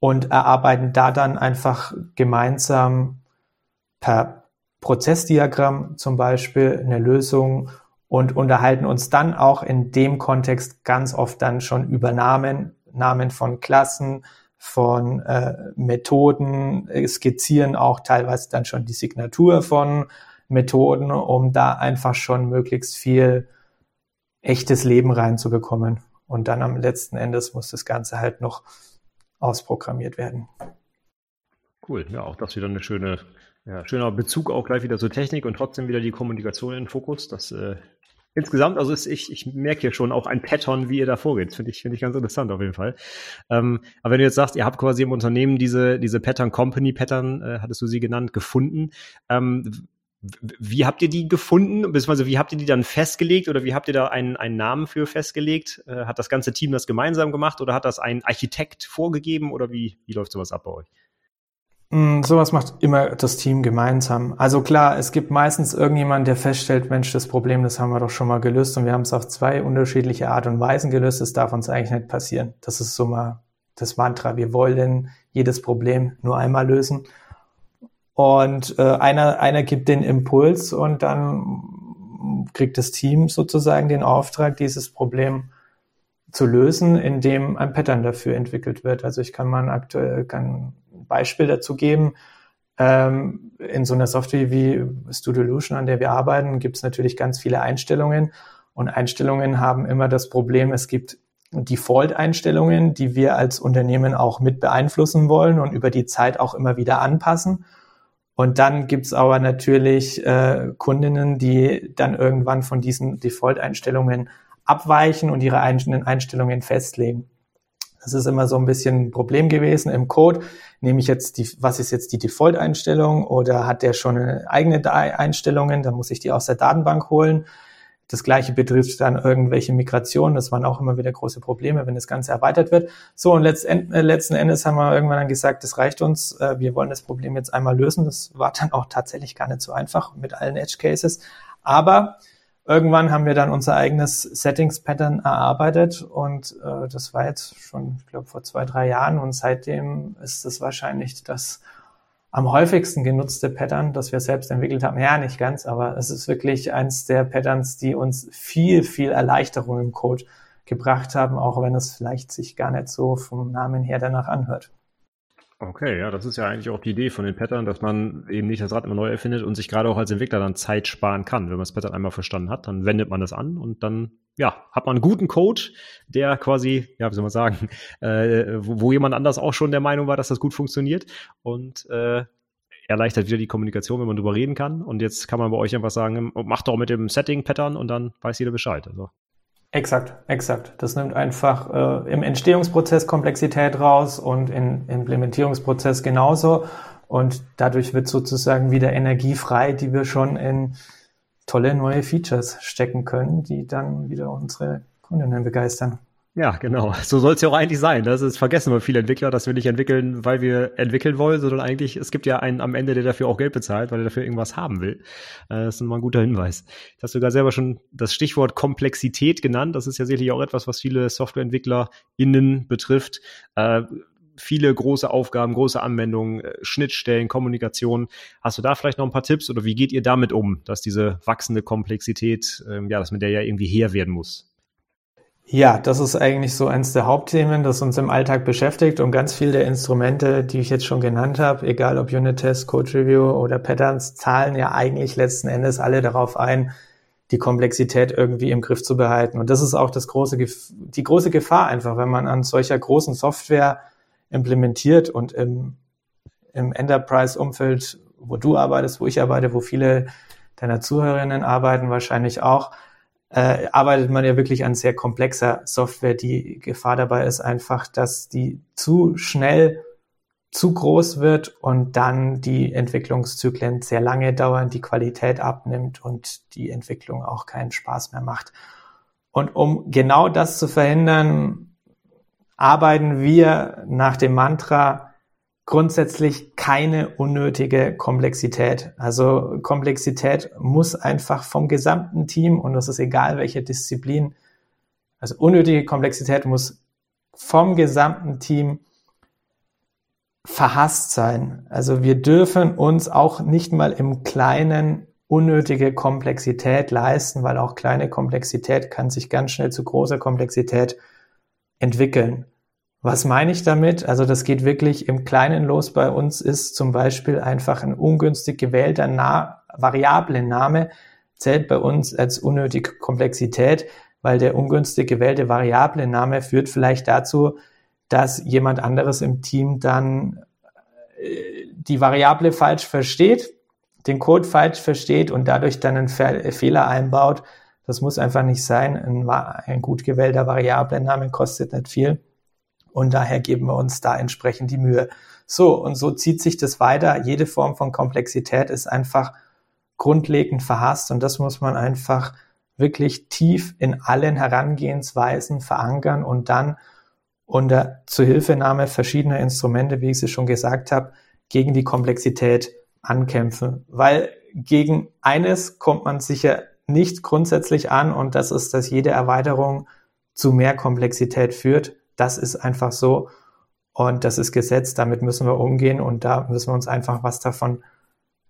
und erarbeiten da dann einfach gemeinsam per Prozessdiagramm zum Beispiel eine Lösung und unterhalten uns dann auch in dem Kontext ganz oft dann schon über Namen, Namen von Klassen, von äh, Methoden, skizzieren auch teilweise dann schon die Signatur von Methoden, um da einfach schon möglichst viel echtes Leben reinzubekommen. Und dann am letzten Endes muss das Ganze halt noch ausprogrammiert werden. Cool, ja, auch das wieder eine schöne, ja, schöner Bezug auch gleich wieder zur Technik und trotzdem wieder die Kommunikation in den Fokus. Das äh, insgesamt, also ist, ich, ich merke hier schon auch ein Pattern, wie ihr da vorgeht. Finde ich, finde ich ganz interessant auf jeden Fall. Ähm, aber wenn du jetzt sagst, ihr habt quasi im Unternehmen diese, diese Pattern Company Pattern, äh, hattest du sie genannt, gefunden. Ähm, wie habt ihr die gefunden, beziehungsweise wie habt ihr die dann festgelegt oder wie habt ihr da einen, einen Namen für festgelegt? Äh, hat das ganze Team das gemeinsam gemacht oder hat das ein Architekt vorgegeben oder wie, wie läuft sowas ab bei euch? Mm, sowas macht immer das Team gemeinsam. Also klar, es gibt meistens irgendjemand, der feststellt, Mensch, das Problem, das haben wir doch schon mal gelöst und wir haben es auf zwei unterschiedliche Art und Weisen gelöst. Das darf uns eigentlich nicht passieren. Das ist so mal das Mantra. Wir wollen jedes Problem nur einmal lösen. Und äh, einer, einer gibt den Impuls und dann kriegt das Team sozusagen den Auftrag, dieses Problem zu lösen, indem ein Pattern dafür entwickelt wird. Also ich kann mal aktuell kann Beispiel dazu geben. Ähm, in so einer Software wie Studiolution, an der wir arbeiten, gibt es natürlich ganz viele Einstellungen. Und Einstellungen haben immer das Problem, es gibt Default-Einstellungen, die wir als Unternehmen auch mit beeinflussen wollen und über die Zeit auch immer wieder anpassen. Und dann gibt's aber natürlich äh, Kundinnen, die dann irgendwann von diesen Default-Einstellungen abweichen und ihre eigenen Einstellungen festlegen. Das ist immer so ein bisschen ein Problem gewesen im Code. Nehme ich jetzt die, was ist jetzt die Default-Einstellung oder hat der schon eigene Einstellungen? Dann muss ich die aus der Datenbank holen. Das gleiche betrifft dann irgendwelche Migrationen. Das waren auch immer wieder große Probleme, wenn das Ganze erweitert wird. So, und letzten, äh, letzten Endes haben wir irgendwann dann gesagt, das reicht uns. Äh, wir wollen das Problem jetzt einmal lösen. Das war dann auch tatsächlich gar nicht so einfach mit allen Edge Cases. Aber Irgendwann haben wir dann unser eigenes Settings-Pattern erarbeitet und äh, das war jetzt schon, ich glaube, vor zwei, drei Jahren und seitdem ist es wahrscheinlich das am häufigsten genutzte Pattern, das wir selbst entwickelt haben. Ja, nicht ganz, aber es ist wirklich eins der Patterns, die uns viel, viel Erleichterung im Code gebracht haben, auch wenn es vielleicht sich gar nicht so vom Namen her danach anhört. Okay, ja, das ist ja eigentlich auch die Idee von den Pattern, dass man eben nicht das Rad immer neu erfindet und sich gerade auch als Entwickler dann Zeit sparen kann. Wenn man das Pattern einmal verstanden hat, dann wendet man das an und dann, ja, hat man einen guten Code, der quasi, ja, wie soll man sagen, äh, wo, wo jemand anders auch schon der Meinung war, dass das gut funktioniert und äh, erleichtert wieder die Kommunikation, wenn man drüber reden kann. Und jetzt kann man bei euch einfach sagen, macht doch mit dem Setting-Pattern und dann weiß jeder Bescheid. Also Exakt, exakt. Das nimmt einfach äh, im Entstehungsprozess Komplexität raus und im Implementierungsprozess genauso. Und dadurch wird sozusagen wieder Energie frei, die wir schon in tolle neue Features stecken können, die dann wieder unsere Kundinnen begeistern. Ja, genau. So soll es ja auch eigentlich sein. Das ist vergessen wir viele Entwickler, dass wir nicht entwickeln, weil wir entwickeln wollen, sondern eigentlich, es gibt ja einen am Ende, der dafür auch Geld bezahlt, weil er dafür irgendwas haben will. Äh, das ist mal ein guter Hinweis. Du hast sogar selber schon das Stichwort Komplexität genannt. Das ist ja sicherlich auch etwas, was viele SoftwareentwicklerInnen betrifft. Äh, viele große Aufgaben, große Anwendungen, äh, Schnittstellen, Kommunikation. Hast du da vielleicht noch ein paar Tipps oder wie geht ihr damit um, dass diese wachsende Komplexität, ähm, ja, dass mit der ja irgendwie her werden muss? Ja, das ist eigentlich so eins der Hauptthemen, das uns im Alltag beschäftigt und ganz viele der Instrumente, die ich jetzt schon genannt habe, egal ob Unit Test, Code Review oder Patterns, zahlen ja eigentlich letzten Endes alle darauf ein, die Komplexität irgendwie im Griff zu behalten. Und das ist auch das große, die große Gefahr einfach, wenn man an solcher großen Software implementiert und im, im Enterprise-Umfeld, wo du arbeitest, wo ich arbeite, wo viele deiner Zuhörerinnen arbeiten, wahrscheinlich auch, äh, arbeitet man ja wirklich an sehr komplexer Software. Die Gefahr dabei ist einfach, dass die zu schnell zu groß wird und dann die Entwicklungszyklen sehr lange dauern, die Qualität abnimmt und die Entwicklung auch keinen Spaß mehr macht. Und um genau das zu verhindern, arbeiten wir nach dem Mantra, grundsätzlich keine unnötige Komplexität. Also Komplexität muss einfach vom gesamten Team, und das ist egal welche Disziplin, also unnötige Komplexität muss vom gesamten Team verhasst sein. Also wir dürfen uns auch nicht mal im Kleinen unnötige Komplexität leisten, weil auch kleine Komplexität kann sich ganz schnell zu großer Komplexität entwickeln. Was meine ich damit? Also das geht wirklich im Kleinen los. Bei uns ist zum Beispiel einfach ein ungünstig gewählter Na Variablen-Name zählt bei uns als unnötige Komplexität, weil der ungünstig gewählte Variablen-Name führt vielleicht dazu, dass jemand anderes im Team dann äh, die Variable falsch versteht, den Code falsch versteht und dadurch dann einen Fehler einbaut. Das muss einfach nicht sein. Ein, ein gut gewählter Variablenname kostet nicht viel. Und daher geben wir uns da entsprechend die Mühe. So, und so zieht sich das weiter. Jede Form von Komplexität ist einfach grundlegend verhasst und das muss man einfach wirklich tief in allen Herangehensweisen verankern und dann unter Zuhilfenahme verschiedener Instrumente, wie ich sie schon gesagt habe, gegen die Komplexität ankämpfen, weil gegen eines kommt man sicher nicht grundsätzlich an und das ist, dass jede Erweiterung zu mehr Komplexität führt. Das ist einfach so und das ist Gesetz, damit müssen wir umgehen und da müssen wir uns einfach was davon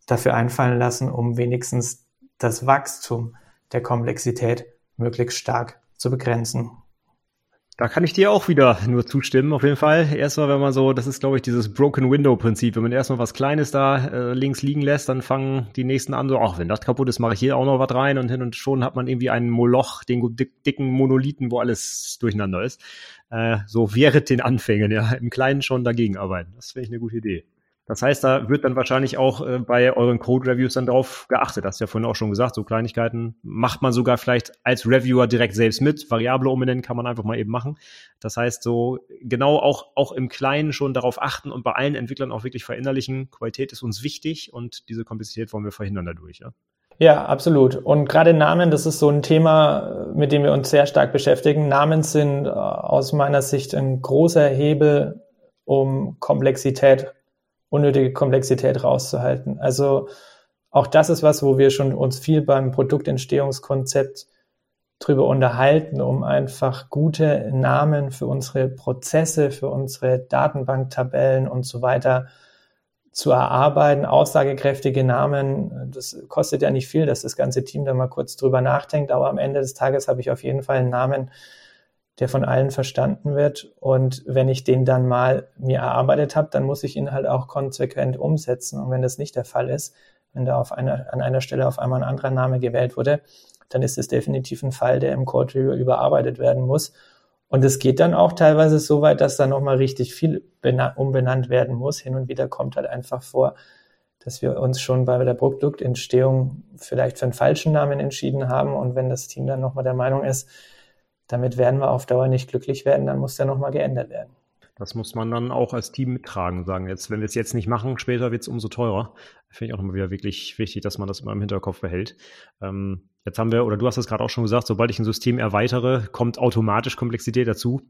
dafür einfallen lassen, um wenigstens das Wachstum der Komplexität möglichst stark zu begrenzen. Da kann ich dir auch wieder nur zustimmen, auf jeden Fall. Erstmal, wenn man so, das ist, glaube ich, dieses Broken Window-Prinzip. Wenn man erstmal was Kleines da äh, links liegen lässt, dann fangen die nächsten an so, ach, wenn das kaputt ist, mache ich hier auch noch was rein und hin und schon hat man irgendwie einen Moloch, den dick, dicken Monolithen, wo alles durcheinander ist. Äh, so während den Anfängen, ja, im Kleinen schon dagegen arbeiten. Das finde ich eine gute Idee. Das heißt, da wird dann wahrscheinlich auch äh, bei euren Code-Reviews dann drauf geachtet. Das hast ja vorhin auch schon gesagt, so Kleinigkeiten macht man sogar vielleicht als Reviewer direkt selbst mit. Variable umbenennen kann man einfach mal eben machen. Das heißt, so genau auch, auch im Kleinen schon darauf achten und bei allen Entwicklern auch wirklich verinnerlichen. Qualität ist uns wichtig und diese Komplexität wollen wir verhindern dadurch. Ja? Ja, absolut. Und gerade Namen, das ist so ein Thema, mit dem wir uns sehr stark beschäftigen. Namen sind äh, aus meiner Sicht ein großer Hebel, um Komplexität unnötige Komplexität rauszuhalten. Also auch das ist was, wo wir schon uns viel beim Produktentstehungskonzept drüber unterhalten, um einfach gute Namen für unsere Prozesse, für unsere Datenbanktabellen und so weiter zu erarbeiten, aussagekräftige Namen. Das kostet ja nicht viel, dass das ganze Team da mal kurz drüber nachdenkt, aber am Ende des Tages habe ich auf jeden Fall einen Namen, der von allen verstanden wird. Und wenn ich den dann mal mir erarbeitet habe, dann muss ich ihn halt auch konsequent umsetzen. Und wenn das nicht der Fall ist, wenn da auf einer, an einer Stelle auf einmal ein anderer Name gewählt wurde, dann ist es definitiv ein Fall, der im Code Review überarbeitet werden muss. Und es geht dann auch teilweise so weit, dass da nochmal richtig viel umbenannt werden muss. Hin und wieder kommt halt einfach vor, dass wir uns schon bei der Produktentstehung vielleicht für einen falschen Namen entschieden haben. Und wenn das Team dann nochmal der Meinung ist, damit werden wir auf Dauer nicht glücklich werden, dann muss der nochmal geändert werden. Das muss man dann auch als Team mittragen, sagen. Jetzt, wenn wir es jetzt nicht machen, später wird es umso teurer. Finde ich auch nochmal wieder wirklich wichtig, dass man das immer im Hinterkopf behält. Ähm, jetzt haben wir, oder du hast es gerade auch schon gesagt, sobald ich ein System erweitere, kommt automatisch Komplexität dazu.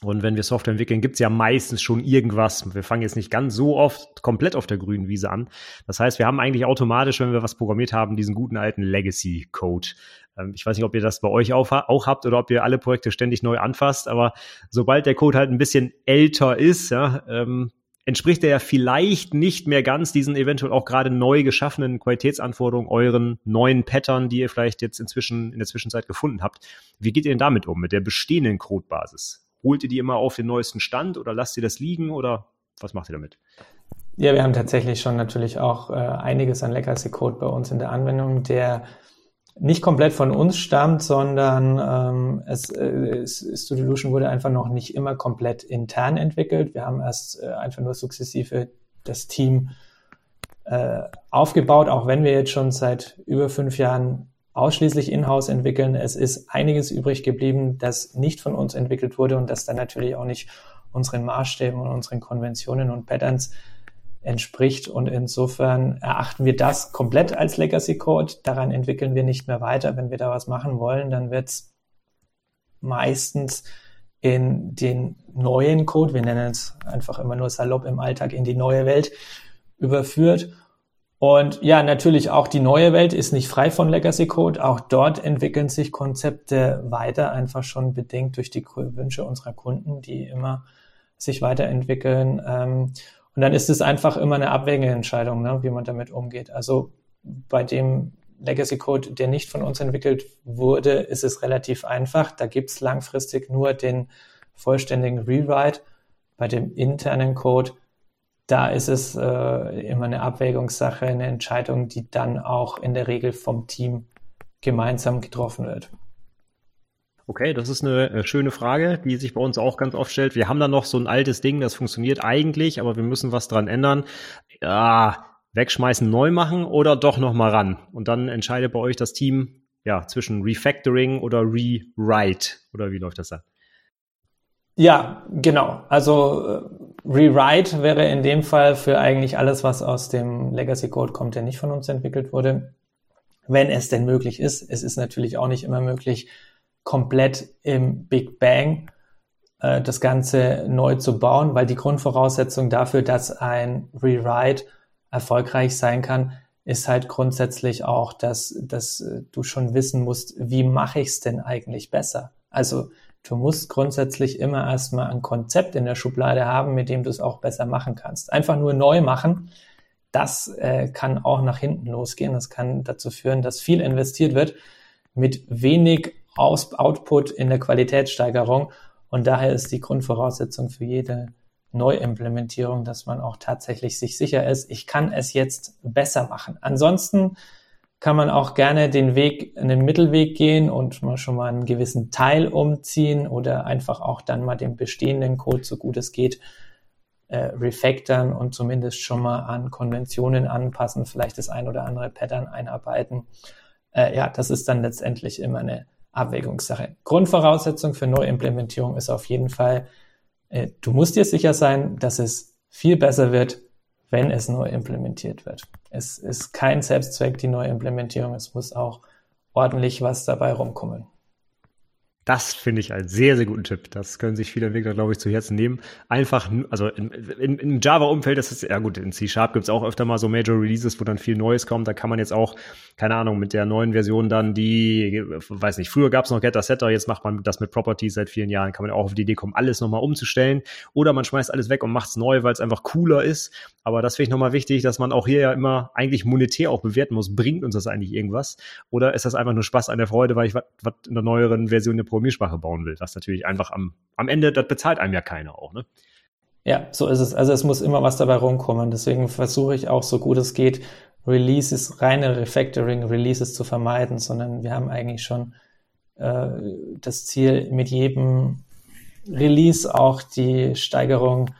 Und wenn wir Software entwickeln, gibt es ja meistens schon irgendwas. Wir fangen jetzt nicht ganz so oft komplett auf der grünen Wiese an. Das heißt, wir haben eigentlich automatisch, wenn wir was programmiert haben, diesen guten alten Legacy-Code. Ähm, ich weiß nicht, ob ihr das bei euch auch, auch, habt oder ob ihr alle Projekte ständig neu anfasst, aber sobald der Code halt ein bisschen älter ist, ja, ähm, entspricht er ja vielleicht nicht mehr ganz diesen eventuell auch gerade neu geschaffenen Qualitätsanforderungen, euren neuen Pattern, die ihr vielleicht jetzt inzwischen in der Zwischenzeit gefunden habt. Wie geht ihr denn damit um, mit der bestehenden Codebasis? Holt ihr die immer auf den neuesten Stand oder lasst ihr das liegen oder was macht ihr damit? Ja, wir haben tatsächlich schon natürlich auch äh, einiges an Legacy-Code bei uns in der Anwendung, der nicht komplett von uns stammt, sondern ähm, es, äh, Studiolution wurde einfach noch nicht immer komplett intern entwickelt. Wir haben erst äh, einfach nur sukzessive das Team äh, aufgebaut, auch wenn wir jetzt schon seit über fünf Jahren ausschließlich in-house entwickeln. Es ist einiges übrig geblieben, das nicht von uns entwickelt wurde und das dann natürlich auch nicht unseren Maßstäben und unseren Konventionen und Patterns entspricht. Und insofern erachten wir das komplett als Legacy Code. Daran entwickeln wir nicht mehr weiter. Wenn wir da was machen wollen, dann wird es meistens in den neuen Code, wir nennen es einfach immer nur salopp im Alltag, in die neue Welt überführt. Und ja, natürlich auch die neue Welt ist nicht frei von Legacy Code. Auch dort entwickeln sich Konzepte weiter, einfach schon bedingt durch die Wünsche unserer Kunden, die immer sich weiterentwickeln. Ähm, und dann ist es einfach immer eine abwägende Entscheidung, ne, wie man damit umgeht. Also bei dem Legacy Code, der nicht von uns entwickelt wurde, ist es relativ einfach. Da gibt es langfristig nur den vollständigen Rewrite. Bei dem internen Code da ist es äh, immer eine Abwägungssache, eine Entscheidung, die dann auch in der Regel vom Team gemeinsam getroffen wird. Okay, das ist eine äh, schöne Frage, die sich bei uns auch ganz oft stellt. Wir haben da noch so ein altes Ding, das funktioniert eigentlich, aber wir müssen was dran ändern. Ja, wegschmeißen, neu machen oder doch noch mal ran. Und dann entscheidet bei euch das Team ja zwischen Refactoring oder Rewrite oder wie läuft das dann? Ja, genau. Also äh, Rewrite wäre in dem Fall für eigentlich alles, was aus dem Legacy Code kommt, der nicht von uns entwickelt wurde, wenn es denn möglich ist. Es ist natürlich auch nicht immer möglich, komplett im Big Bang äh, das Ganze neu zu bauen, weil die Grundvoraussetzung dafür, dass ein Rewrite erfolgreich sein kann, ist halt grundsätzlich auch, dass, dass du schon wissen musst, wie mache ich es denn eigentlich besser? Also du musst grundsätzlich immer erstmal ein Konzept in der Schublade haben, mit dem du es auch besser machen kannst. Einfach nur neu machen, das äh, kann auch nach hinten losgehen. Das kann dazu führen, dass viel investiert wird mit wenig Aus Output in der Qualitätssteigerung. Und daher ist die Grundvoraussetzung für jede Neuimplementierung, dass man auch tatsächlich sich sicher ist, ich kann es jetzt besser machen. Ansonsten kann man auch gerne den Weg, einen Mittelweg gehen und mal schon mal einen gewissen Teil umziehen oder einfach auch dann mal den bestehenden Code, so gut es geht, äh, refactoren und zumindest schon mal an Konventionen anpassen, vielleicht das ein oder andere Pattern einarbeiten. Äh, ja, das ist dann letztendlich immer eine Abwägungssache. Grundvoraussetzung für Neuimplementierung ist auf jeden Fall, äh, du musst dir sicher sein, dass es viel besser wird, wenn es neu implementiert wird. Es ist kein Selbstzweck, die Neuimplementierung. Es muss auch ordentlich was dabei rumkommen. Das finde ich einen sehr, sehr guten Tipp. Das können sich viele Entwickler, glaube ich, zu Herzen nehmen. Einfach, also im, im, im Java-Umfeld, das ist, ja gut, in C-Sharp gibt es auch öfter mal so Major Releases, wo dann viel Neues kommt. Da kann man jetzt auch, keine Ahnung, mit der neuen Version dann die, weiß nicht, früher gab es noch Getter Setter, jetzt macht man das mit Properties seit vielen Jahren, kann man auch auf die Idee kommen, alles nochmal umzustellen. Oder man schmeißt alles weg und macht es neu, weil es einfach cooler ist. Aber das finde ich nochmal wichtig, dass man auch hier ja immer eigentlich monetär auch bewerten muss. Bringt uns das eigentlich irgendwas? Oder ist das einfach nur Spaß an der Freude, weil ich was in der neueren Version der Programmiersprache bauen will, was natürlich einfach am, am Ende, das bezahlt einem ja keiner auch, ne? Ja, so ist es. Also es muss immer was dabei rumkommen. Deswegen versuche ich auch so gut es geht, Releases, reine Refactoring-Releases zu vermeiden, sondern wir haben eigentlich schon äh, das Ziel, mit jedem Release auch die Steigerung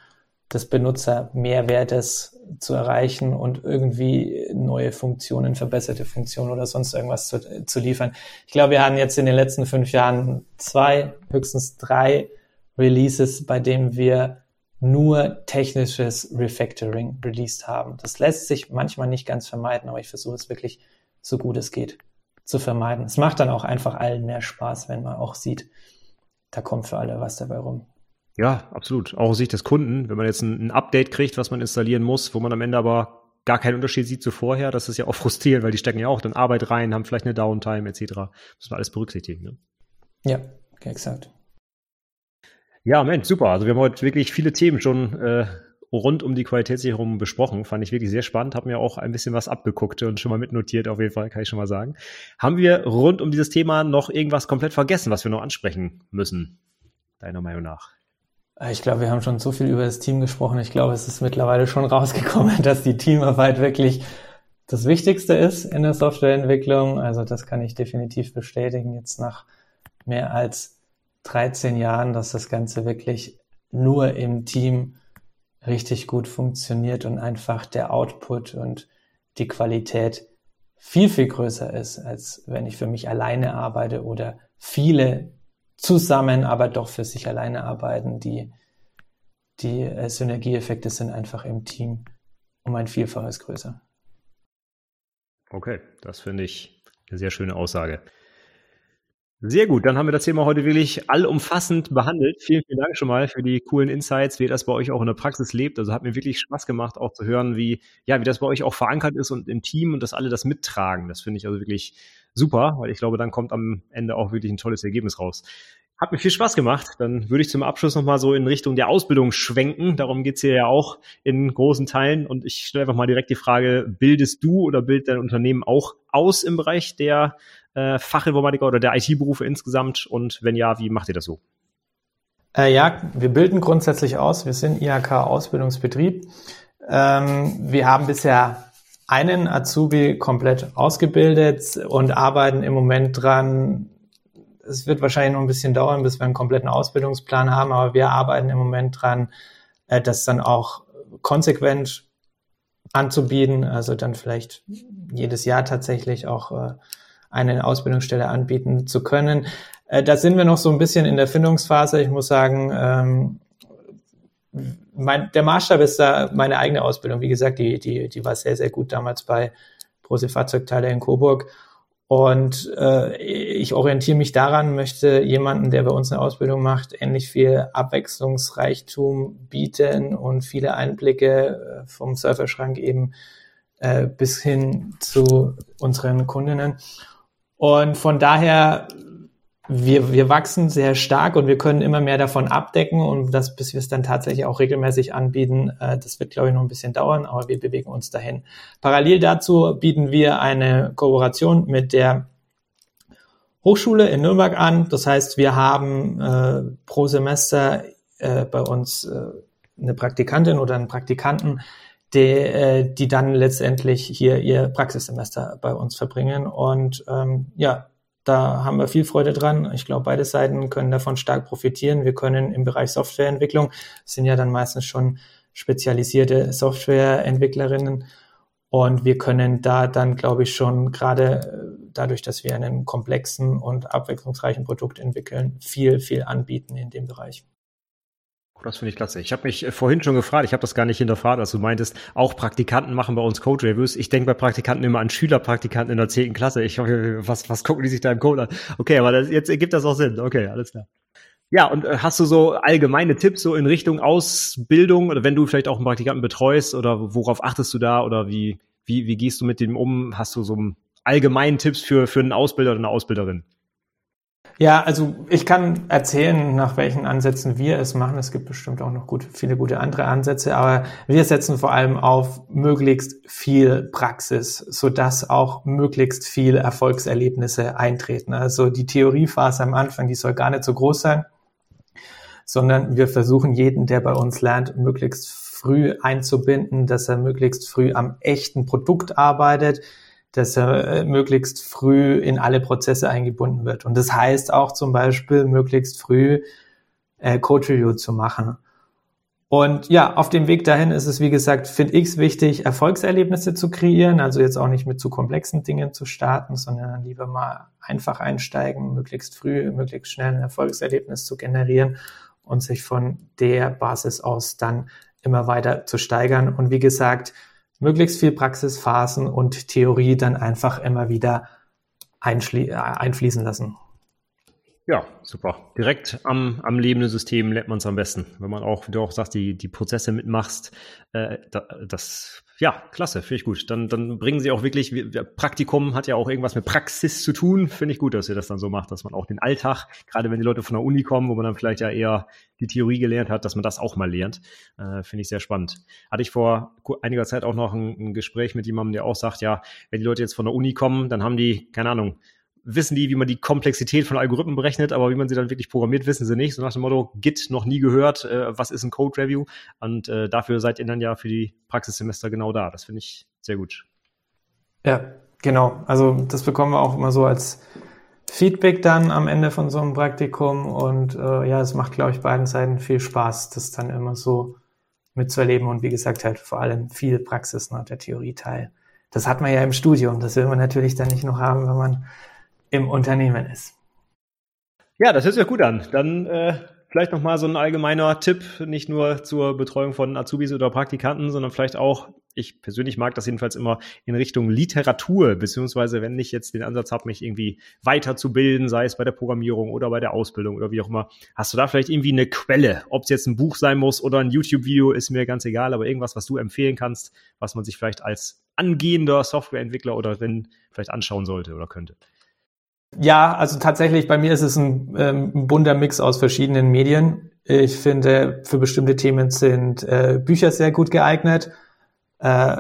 des Benutzermehrwertes zu erreichen und irgendwie neue Funktionen, verbesserte Funktionen oder sonst irgendwas zu, zu liefern. Ich glaube, wir hatten jetzt in den letzten fünf Jahren zwei, höchstens drei Releases, bei denen wir nur technisches Refactoring released haben. Das lässt sich manchmal nicht ganz vermeiden, aber ich versuche es wirklich so gut es geht zu vermeiden. Es macht dann auch einfach allen mehr Spaß, wenn man auch sieht, da kommt für alle was dabei rum. Ja, absolut. Auch aus Sicht des Kunden, wenn man jetzt ein, ein, Update kriegt, was man installieren muss, wo man am Ende aber gar keinen Unterschied sieht zu vorher, das ist ja auch frustrierend, weil die stecken ja auch dann Arbeit rein, haben vielleicht eine Downtime etc. Muss man alles berücksichtigen. Ne? Ja, okay, exakt. Ja, Mensch, super. Also wir haben heute wirklich viele Themen schon äh, rund um die Qualitätssicherung besprochen. Fand ich wirklich sehr spannend. Habe mir auch ein bisschen was abgeguckt und schon mal mitnotiert, auf jeden Fall, kann ich schon mal sagen. Haben wir rund um dieses Thema noch irgendwas komplett vergessen, was wir noch ansprechen müssen, deiner Meinung nach? Äh, ich glaube, wir haben schon so viel über das Team gesprochen. Ich glaube, es ist mittlerweile schon rausgekommen, dass die Teamarbeit wirklich das Wichtigste ist in der Softwareentwicklung. Also das kann ich definitiv bestätigen jetzt nach mehr als 13 Jahren, dass das Ganze wirklich nur im Team richtig gut funktioniert und einfach der Output und die Qualität viel, viel größer ist, als wenn ich für mich alleine arbeite oder viele zusammen, aber doch für sich alleine arbeiten. Die, die äh, Synergieeffekte sind einfach im Team um ein Vielfaches größer. Okay, das finde ich eine sehr schöne Aussage. Sehr gut, dann haben wir das Thema heute wirklich allumfassend behandelt. Vielen, vielen Dank schon mal für die coolen Insights, wie das bei euch auch in der Praxis lebt. Also hat mir wirklich Spaß gemacht, auch zu hören, wie, ja, wie das bei euch auch verankert ist und im Team und dass alle das mittragen. Das finde ich also wirklich super, weil ich glaube, dann kommt am Ende auch wirklich ein tolles Ergebnis raus. Hat mir viel Spaß gemacht. Dann würde ich zum Abschluss nochmal so in Richtung der Ausbildung schwenken. Darum geht's hier ja auch in großen Teilen. Und ich stelle einfach mal direkt die Frage, bildest du oder bildet dein Unternehmen auch aus im Bereich der äh, Fachinformatiker oder der IT-Berufe insgesamt? Und wenn ja, wie macht ihr das so? Äh, ja, wir bilden grundsätzlich aus. Wir sind IHK-Ausbildungsbetrieb. Ähm, wir haben bisher einen Azubi komplett ausgebildet und arbeiten im Moment dran. Es wird wahrscheinlich noch ein bisschen dauern, bis wir einen kompletten Ausbildungsplan haben, aber wir arbeiten im Moment dran, äh, das dann auch konsequent anzubieten, also dann vielleicht jedes Jahr tatsächlich auch äh, eine Ausbildungsstelle anbieten zu können. Äh, da sind wir noch so ein bisschen in der Findungsphase. Ich muss sagen, ähm, mein, der Maßstab ist da meine eigene Ausbildung. Wie gesagt, die, die, die war sehr, sehr gut damals bei Prose Fahrzeugteile in Coburg. Und äh, ich orientiere mich daran, möchte jemanden, der bei uns eine Ausbildung macht, ähnlich viel Abwechslungsreichtum bieten und viele Einblicke äh, vom Surferschrank eben äh, bis hin zu unseren Kundinnen. Und von daher wir, wir wachsen sehr stark und wir können immer mehr davon abdecken und das, bis wir es dann tatsächlich auch regelmäßig anbieten, äh, das wird, glaube ich, noch ein bisschen dauern, aber wir bewegen uns dahin. Parallel dazu bieten wir eine Kooperation mit der Hochschule in Nürnberg an. Das heißt, wir haben äh, pro Semester äh, bei uns äh, eine Praktikantin oder einen Praktikanten, die, äh, die dann letztendlich hier ihr Praxissemester bei uns verbringen. Und ähm, ja, da haben wir viel Freude dran. Ich glaube, beide Seiten können davon stark profitieren. Wir können im Bereich Softwareentwicklung, sind ja dann meistens schon spezialisierte Softwareentwicklerinnen. Und wir können da dann, glaube ich, schon gerade äh, dadurch, dass wir einen komplexen und abwechslungsreichen Produkt entwickeln, viel, viel anbieten in dem Bereich. Das finde ich klasse. Ich habe mich äh, vorhin schon gefragt, ich habe das gar nicht hinterfragt, als du meintest, auch Praktikanten machen bei uns Code Reviews. Ich denke bei Praktikanten immer an Schülerpraktikanten in der zehnten Klasse. Ich was, was gucken die sich da im Code an? Okay, aber das, jetzt ergibt das auch Sinn. Okay, alles klar. Ja, und äh, hast du so allgemeine Tipps so in Richtung Ausbildung oder wenn du vielleicht auch einen Praktikanten betreust oder worauf achtest du da oder wie, wie, wie gehst du mit dem um? Hast du so allgemeinen Tipps für, für einen Ausbilder oder eine Ausbilderin? Ja, also ich kann erzählen, nach welchen Ansätzen wir es machen. Es gibt bestimmt auch noch gut, viele gute andere Ansätze, aber wir setzen vor allem auf möglichst viel Praxis, sodass auch möglichst viel Erfolgserlebnisse eintreten. Also die Theoriephase am Anfang, die soll gar nicht so groß sein, sondern wir versuchen jeden, der bei uns lernt, möglichst früh einzubinden, dass er möglichst früh am echten Produkt arbeitet, dass er äh, möglichst früh in alle Prozesse eingebunden wird. Und das heißt auch zum Beispiel, möglichst früh äh, Code Review zu machen. Und ja, auf dem Weg dahin ist es, wie gesagt, finde ich es wichtig, Erfolgserlebnisse zu kreieren. Also jetzt auch nicht mit zu komplexen Dingen zu starten, sondern lieber mal einfach einsteigen, möglichst früh, möglichst schnell ein Erfolgserlebnis zu generieren und sich von der Basis aus dann immer weiter zu steigern. Und wie gesagt, möglichst viel Praxisphasen und Theorie dann einfach immer wieder äh, einfließen lassen. Ja, super. Direkt am, am lebenden System lernt man es am besten. Wenn man auch, wie du auch sagst, die, die Prozesse mitmachst, äh, da, das, ja, klasse, finde ich gut. Dann, dann bringen sie auch wirklich, Praktikum hat ja auch irgendwas mit Praxis zu tun. Finde ich gut, dass ihr das dann so macht, dass man auch den Alltag, gerade wenn die Leute von der Uni kommen, wo man dann vielleicht ja eher die Theorie gelernt hat, dass man das auch mal lernt. Äh, finde ich sehr spannend. Hatte ich vor einiger Zeit auch noch ein, ein Gespräch mit jemandem, der auch sagt, ja, wenn die Leute jetzt von der Uni kommen, dann haben die, keine Ahnung, wissen die, wie man die Komplexität von Algorithmen berechnet, aber wie man sie dann wirklich programmiert, wissen sie nicht. So nach dem Motto, Git noch nie gehört, äh, was ist ein Code Review? Und äh, dafür seid ihr dann ja für die Praxissemester genau da. Das finde ich sehr gut. Ja, genau. Also das bekommen wir auch immer so als Feedback dann am Ende von so einem Praktikum. Und äh, ja, es macht, glaube ich, beiden Seiten viel Spaß, das dann immer so mitzuerleben. Und wie gesagt, halt vor allem viel Praxis nach der Theorieteil. Das hat man ja im Studium. Das will man natürlich dann nicht noch haben, wenn man im Unternehmen ist. Ja, das hört sich ja gut an. Dann äh, vielleicht noch mal so ein allgemeiner Tipp, nicht nur zur Betreuung von Azubis oder Praktikanten, sondern vielleicht auch, ich persönlich mag das jedenfalls immer in Richtung Literatur, beziehungsweise wenn ich jetzt den Ansatz habe, mich irgendwie weiterzubilden, sei es bei der Programmierung oder bei der Ausbildung oder wie auch immer, hast du da vielleicht irgendwie eine Quelle? Ob es jetzt ein Buch sein muss oder ein YouTube-Video, ist mir ganz egal, aber irgendwas, was du empfehlen kannst, was man sich vielleicht als angehender Softwareentwickler oder wenn vielleicht anschauen sollte oder könnte. Ja, also tatsächlich, bei mir ist es ein, ähm, ein bunter Mix aus verschiedenen Medien. Ich finde, für bestimmte Themen sind äh, Bücher sehr gut geeignet. Äh,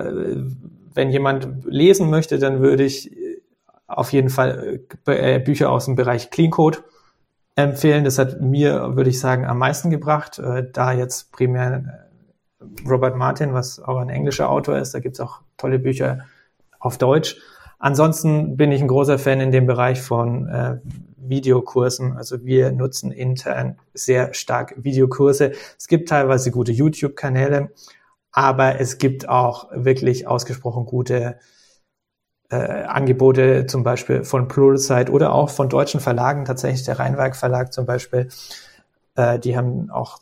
wenn jemand lesen möchte, dann würde ich auf jeden Fall äh, Bücher aus dem Bereich Clean Code empfehlen. Das hat mir, würde ich sagen, am meisten gebracht, äh, da jetzt primär äh, Robert Martin, was auch ein englischer Autor ist, da gibt's auch tolle Bücher auf Deutsch. Ansonsten bin ich ein großer Fan in dem Bereich von äh, Videokursen. Also wir nutzen intern sehr stark Videokurse. Es gibt teilweise gute YouTube-Kanäle, aber es gibt auch wirklich ausgesprochen gute äh, Angebote, zum Beispiel von Pluralsight oder auch von deutschen Verlagen, tatsächlich der Rheinwerk Verlag zum Beispiel. Äh, die haben auch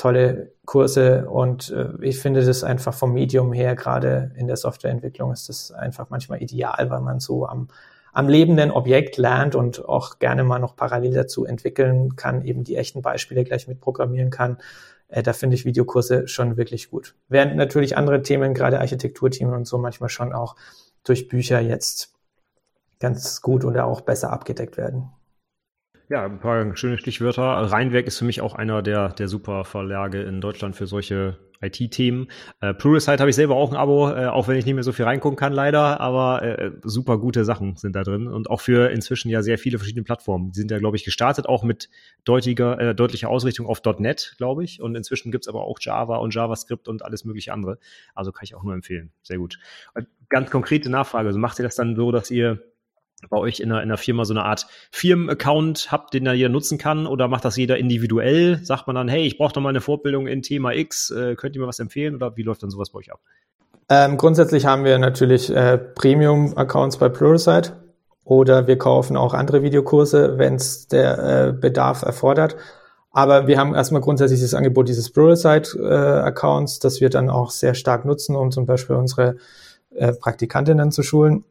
tolle Kurse und äh, ich finde das einfach vom Medium her, gerade in der Softwareentwicklung, ist das einfach manchmal ideal, weil man so am am lebenden Objekt lernt und auch gerne mal noch parallel dazu entwickeln kann, eben die echten Beispiele gleich mit programmieren kann. Äh, da finde ich Videokurse schon wirklich gut. Während natürlich andere Themen, gerade Architekturthemen und so, manchmal schon auch durch Bücher jetzt ganz gut oder auch besser abgedeckt werden. Ja, ein paar schöne Stichwörter. Rheinwerk ist für mich auch einer der, der super Verlage in Deutschland für solche IT-Themen. Äh, Pluralsight habe ich selber auch ein Abo, äh, auch wenn ich nicht mehr so viel reingucken kann, leider, aber äh, super gute Sachen sind da drin und auch für inzwischen ja sehr viele verschiedene Plattformen. Die sind ja, glaube ich, gestartet auch mit deutiger, äh, deutlicher Ausrichtung auf .NET, glaube ich, und inzwischen gibt's aber auch Java und JavaScript und alles mögliche andere. Also kann ich auch nur empfehlen. Sehr gut. Und ganz konkrete Nachfrage, also macht ihr das dann so, dass ihr bei euch in einer, in einer Firma so eine Art Firmenaccount habt, den da jeder nutzen kann? Oder macht das jeder individuell? Sagt man dann, hey, ich brauche doch mal eine Fortbildung in Thema X, äh, könnt ihr mir was empfehlen? Oder wie läuft dann sowas bei euch ab? Ähm, grundsätzlich haben wir natürlich äh, Premium-Accounts bei Pluralsight oder wir kaufen auch andere Videokurse, wenn es der äh, Bedarf erfordert. Aber wir haben erstmal grundsätzlich das Angebot dieses Pluralsight-Accounts, äh, das wir dann auch sehr stark nutzen, um zum Beispiel unsere äh, Praktikantinnen zu schulen.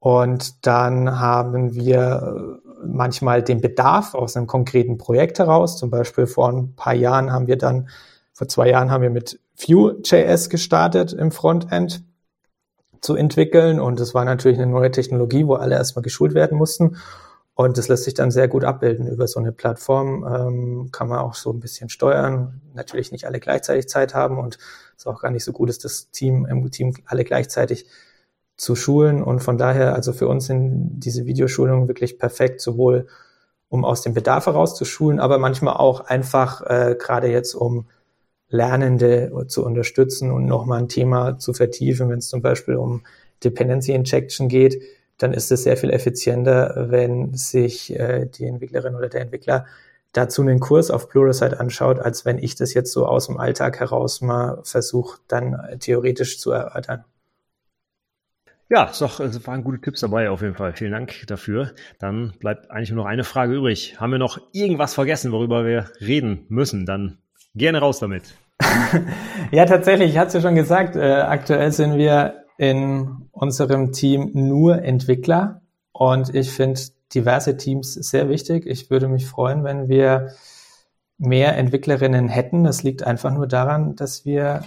Und dann haben wir äh, manchmal den Bedarf aus einem konkreten Projekt heraus. Zum Beispiel vor ein paar Jahren haben wir dann, vor zwei Jahren haben wir mit Vue.js gestartet im Frontend zu entwickeln. Und das war natürlich eine neue Technologie, wo alle erstmal geschult werden mussten. Und das lässt sich dann sehr gut abbilden über so eine Plattform. Ähm, kann man auch so ein bisschen steuern. Natürlich nicht alle gleichzeitig Zeit haben und es ist auch gar nicht so gut, dass das Team im Team alle gleichzeitig zu schulen. Und von daher, also für uns sind diese Videoschulungen wirklich perfekt, sowohl um aus dem Bedarf heraus zu schulen, aber manchmal auch einfach äh, gerade jetzt um Lernende zu unterstützen und nochmal ein Thema zu vertiefen, wenn es zum Beispiel um Dependency Injection geht, dann ist es sehr viel effizienter, wenn sich äh, die Entwicklerin oder der Entwickler dazu einen Kurs auf Pluralsight anschaut, als wenn ich das jetzt so aus dem Alltag heraus mal versuche, dann theoretisch zu erörtern. Ja, es waren gute Tipps dabei auf jeden Fall. Vielen Dank dafür. Dann bleibt eigentlich nur noch eine Frage übrig. Haben wir noch irgendwas vergessen, worüber wir reden müssen? Dann gerne raus damit. ja, tatsächlich, ich hatte es ja schon gesagt, äh, aktuell sind wir in unserem Team nur Entwickler und ich finde diverse Teams sehr wichtig. Ich würde mich freuen, wenn wir mehr Entwicklerinnen hätten. Das liegt einfach nur daran, dass wir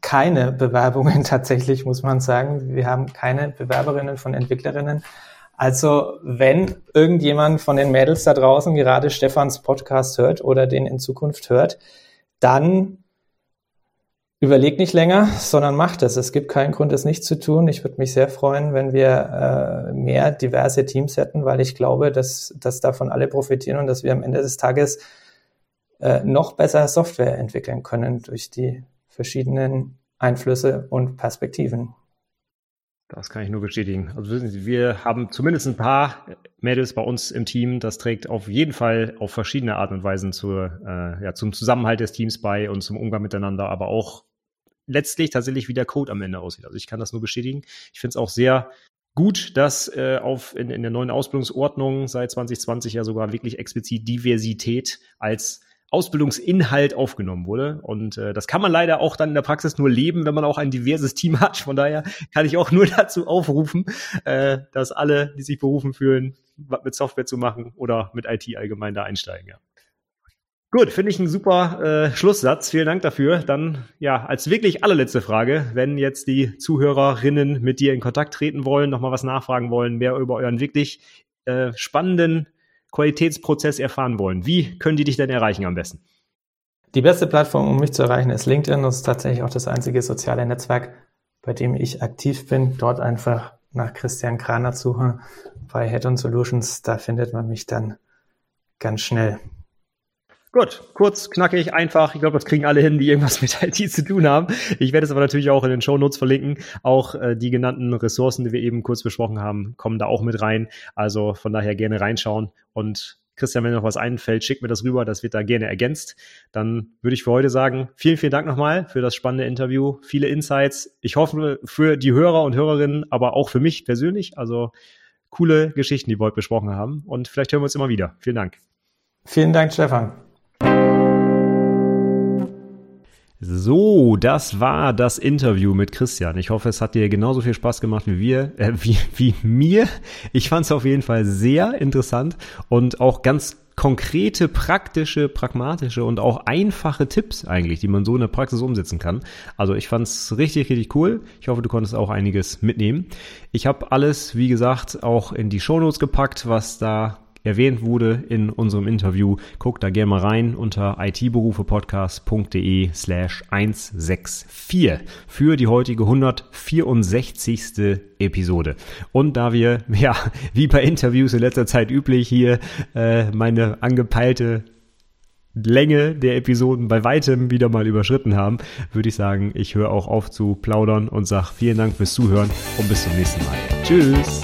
keine Bewerbungen tatsächlich, muss man sagen. Wir haben keine Bewerberinnen von Entwicklerinnen. Also wenn irgendjemand von den Mädels da draußen gerade Stefans Podcast hört oder den in Zukunft hört, dann überlegt nicht länger, sondern macht es. Es gibt keinen Grund, es nicht zu tun. Ich würde mich sehr freuen, wenn wir äh, mehr diverse Teams hätten, weil ich glaube, dass, dass davon alle profitieren und dass wir am Ende des Tages äh, noch besser Software entwickeln können durch die verschiedenen Einflüsse und Perspektiven. Das kann ich nur bestätigen. Also wissen Sie, wir haben zumindest ein paar Mädels bei uns im Team. Das trägt auf jeden Fall auf verschiedene Art und Weisen zur, äh, ja, zum Zusammenhalt des Teams bei und zum Umgang miteinander, aber auch letztlich tatsächlich, wie der Code am Ende aussieht. Also ich kann das nur bestätigen. Ich finde es auch sehr gut, dass äh, auf in, in der neuen Ausbildungsordnung seit 2020 ja sogar wirklich explizit Diversität als Ausbildungsinhalt aufgenommen wurde. Und äh, das kann man leider auch dann in der Praxis nur leben, wenn man auch ein diverses Team hat. Von daher kann ich auch nur dazu aufrufen, äh, dass alle, die sich berufen fühlen, was mit Software zu machen oder mit IT allgemein da einsteigen. Ja. Gut, finde ich einen super äh, Schlusssatz. Vielen Dank dafür. Dann ja, als wirklich allerletzte Frage, wenn jetzt die Zuhörerinnen mit dir in Kontakt treten wollen, nochmal was nachfragen wollen, mehr über euren wirklich äh, spannenden Qualitätsprozess erfahren wollen, wie können die dich denn erreichen am besten? Die beste Plattform, um mich zu erreichen, ist LinkedIn. Das ist tatsächlich auch das einzige soziale Netzwerk, bei dem ich aktiv bin. Dort einfach nach Christian Kranert suchen bei Head-on Solutions. Da findet man mich dann ganz schnell. Gut, kurz, knackig, einfach. Ich glaube, das kriegen alle hin, die irgendwas mit IT zu tun haben. Ich werde es aber natürlich auch in den Show Notes verlinken. Auch äh, die genannten Ressourcen, die wir eben kurz besprochen haben, kommen da auch mit rein. Also von daher gerne reinschauen. Und Christian, wenn noch was einfällt, schick mir das rüber. Das wird da gerne ergänzt. Dann würde ich für heute sagen, vielen, vielen Dank nochmal für das spannende Interview. Viele Insights. Ich hoffe für die Hörer und Hörerinnen, aber auch für mich persönlich. Also coole Geschichten, die wir heute besprochen haben. Und vielleicht hören wir uns immer wieder. Vielen Dank. Vielen Dank, Stefan. So, das war das Interview mit Christian. Ich hoffe, es hat dir genauso viel Spaß gemacht wie wir, äh, wie, wie mir. Ich fand es auf jeden Fall sehr interessant und auch ganz konkrete, praktische, pragmatische und auch einfache Tipps eigentlich, die man so in der Praxis umsetzen kann. Also ich fand es richtig, richtig cool. Ich hoffe, du konntest auch einiges mitnehmen. Ich habe alles, wie gesagt, auch in die Shownotes gepackt, was da erwähnt wurde in unserem Interview. Guckt da gerne mal rein unter itberufepodcast.de slash 164 für die heutige 164. Episode. Und da wir, ja, wie bei Interviews in letzter Zeit üblich hier, äh, meine angepeilte Länge der Episoden bei weitem wieder mal überschritten haben, würde ich sagen, ich höre auch auf zu plaudern und sage vielen Dank fürs Zuhören und bis zum nächsten Mal. Tschüss!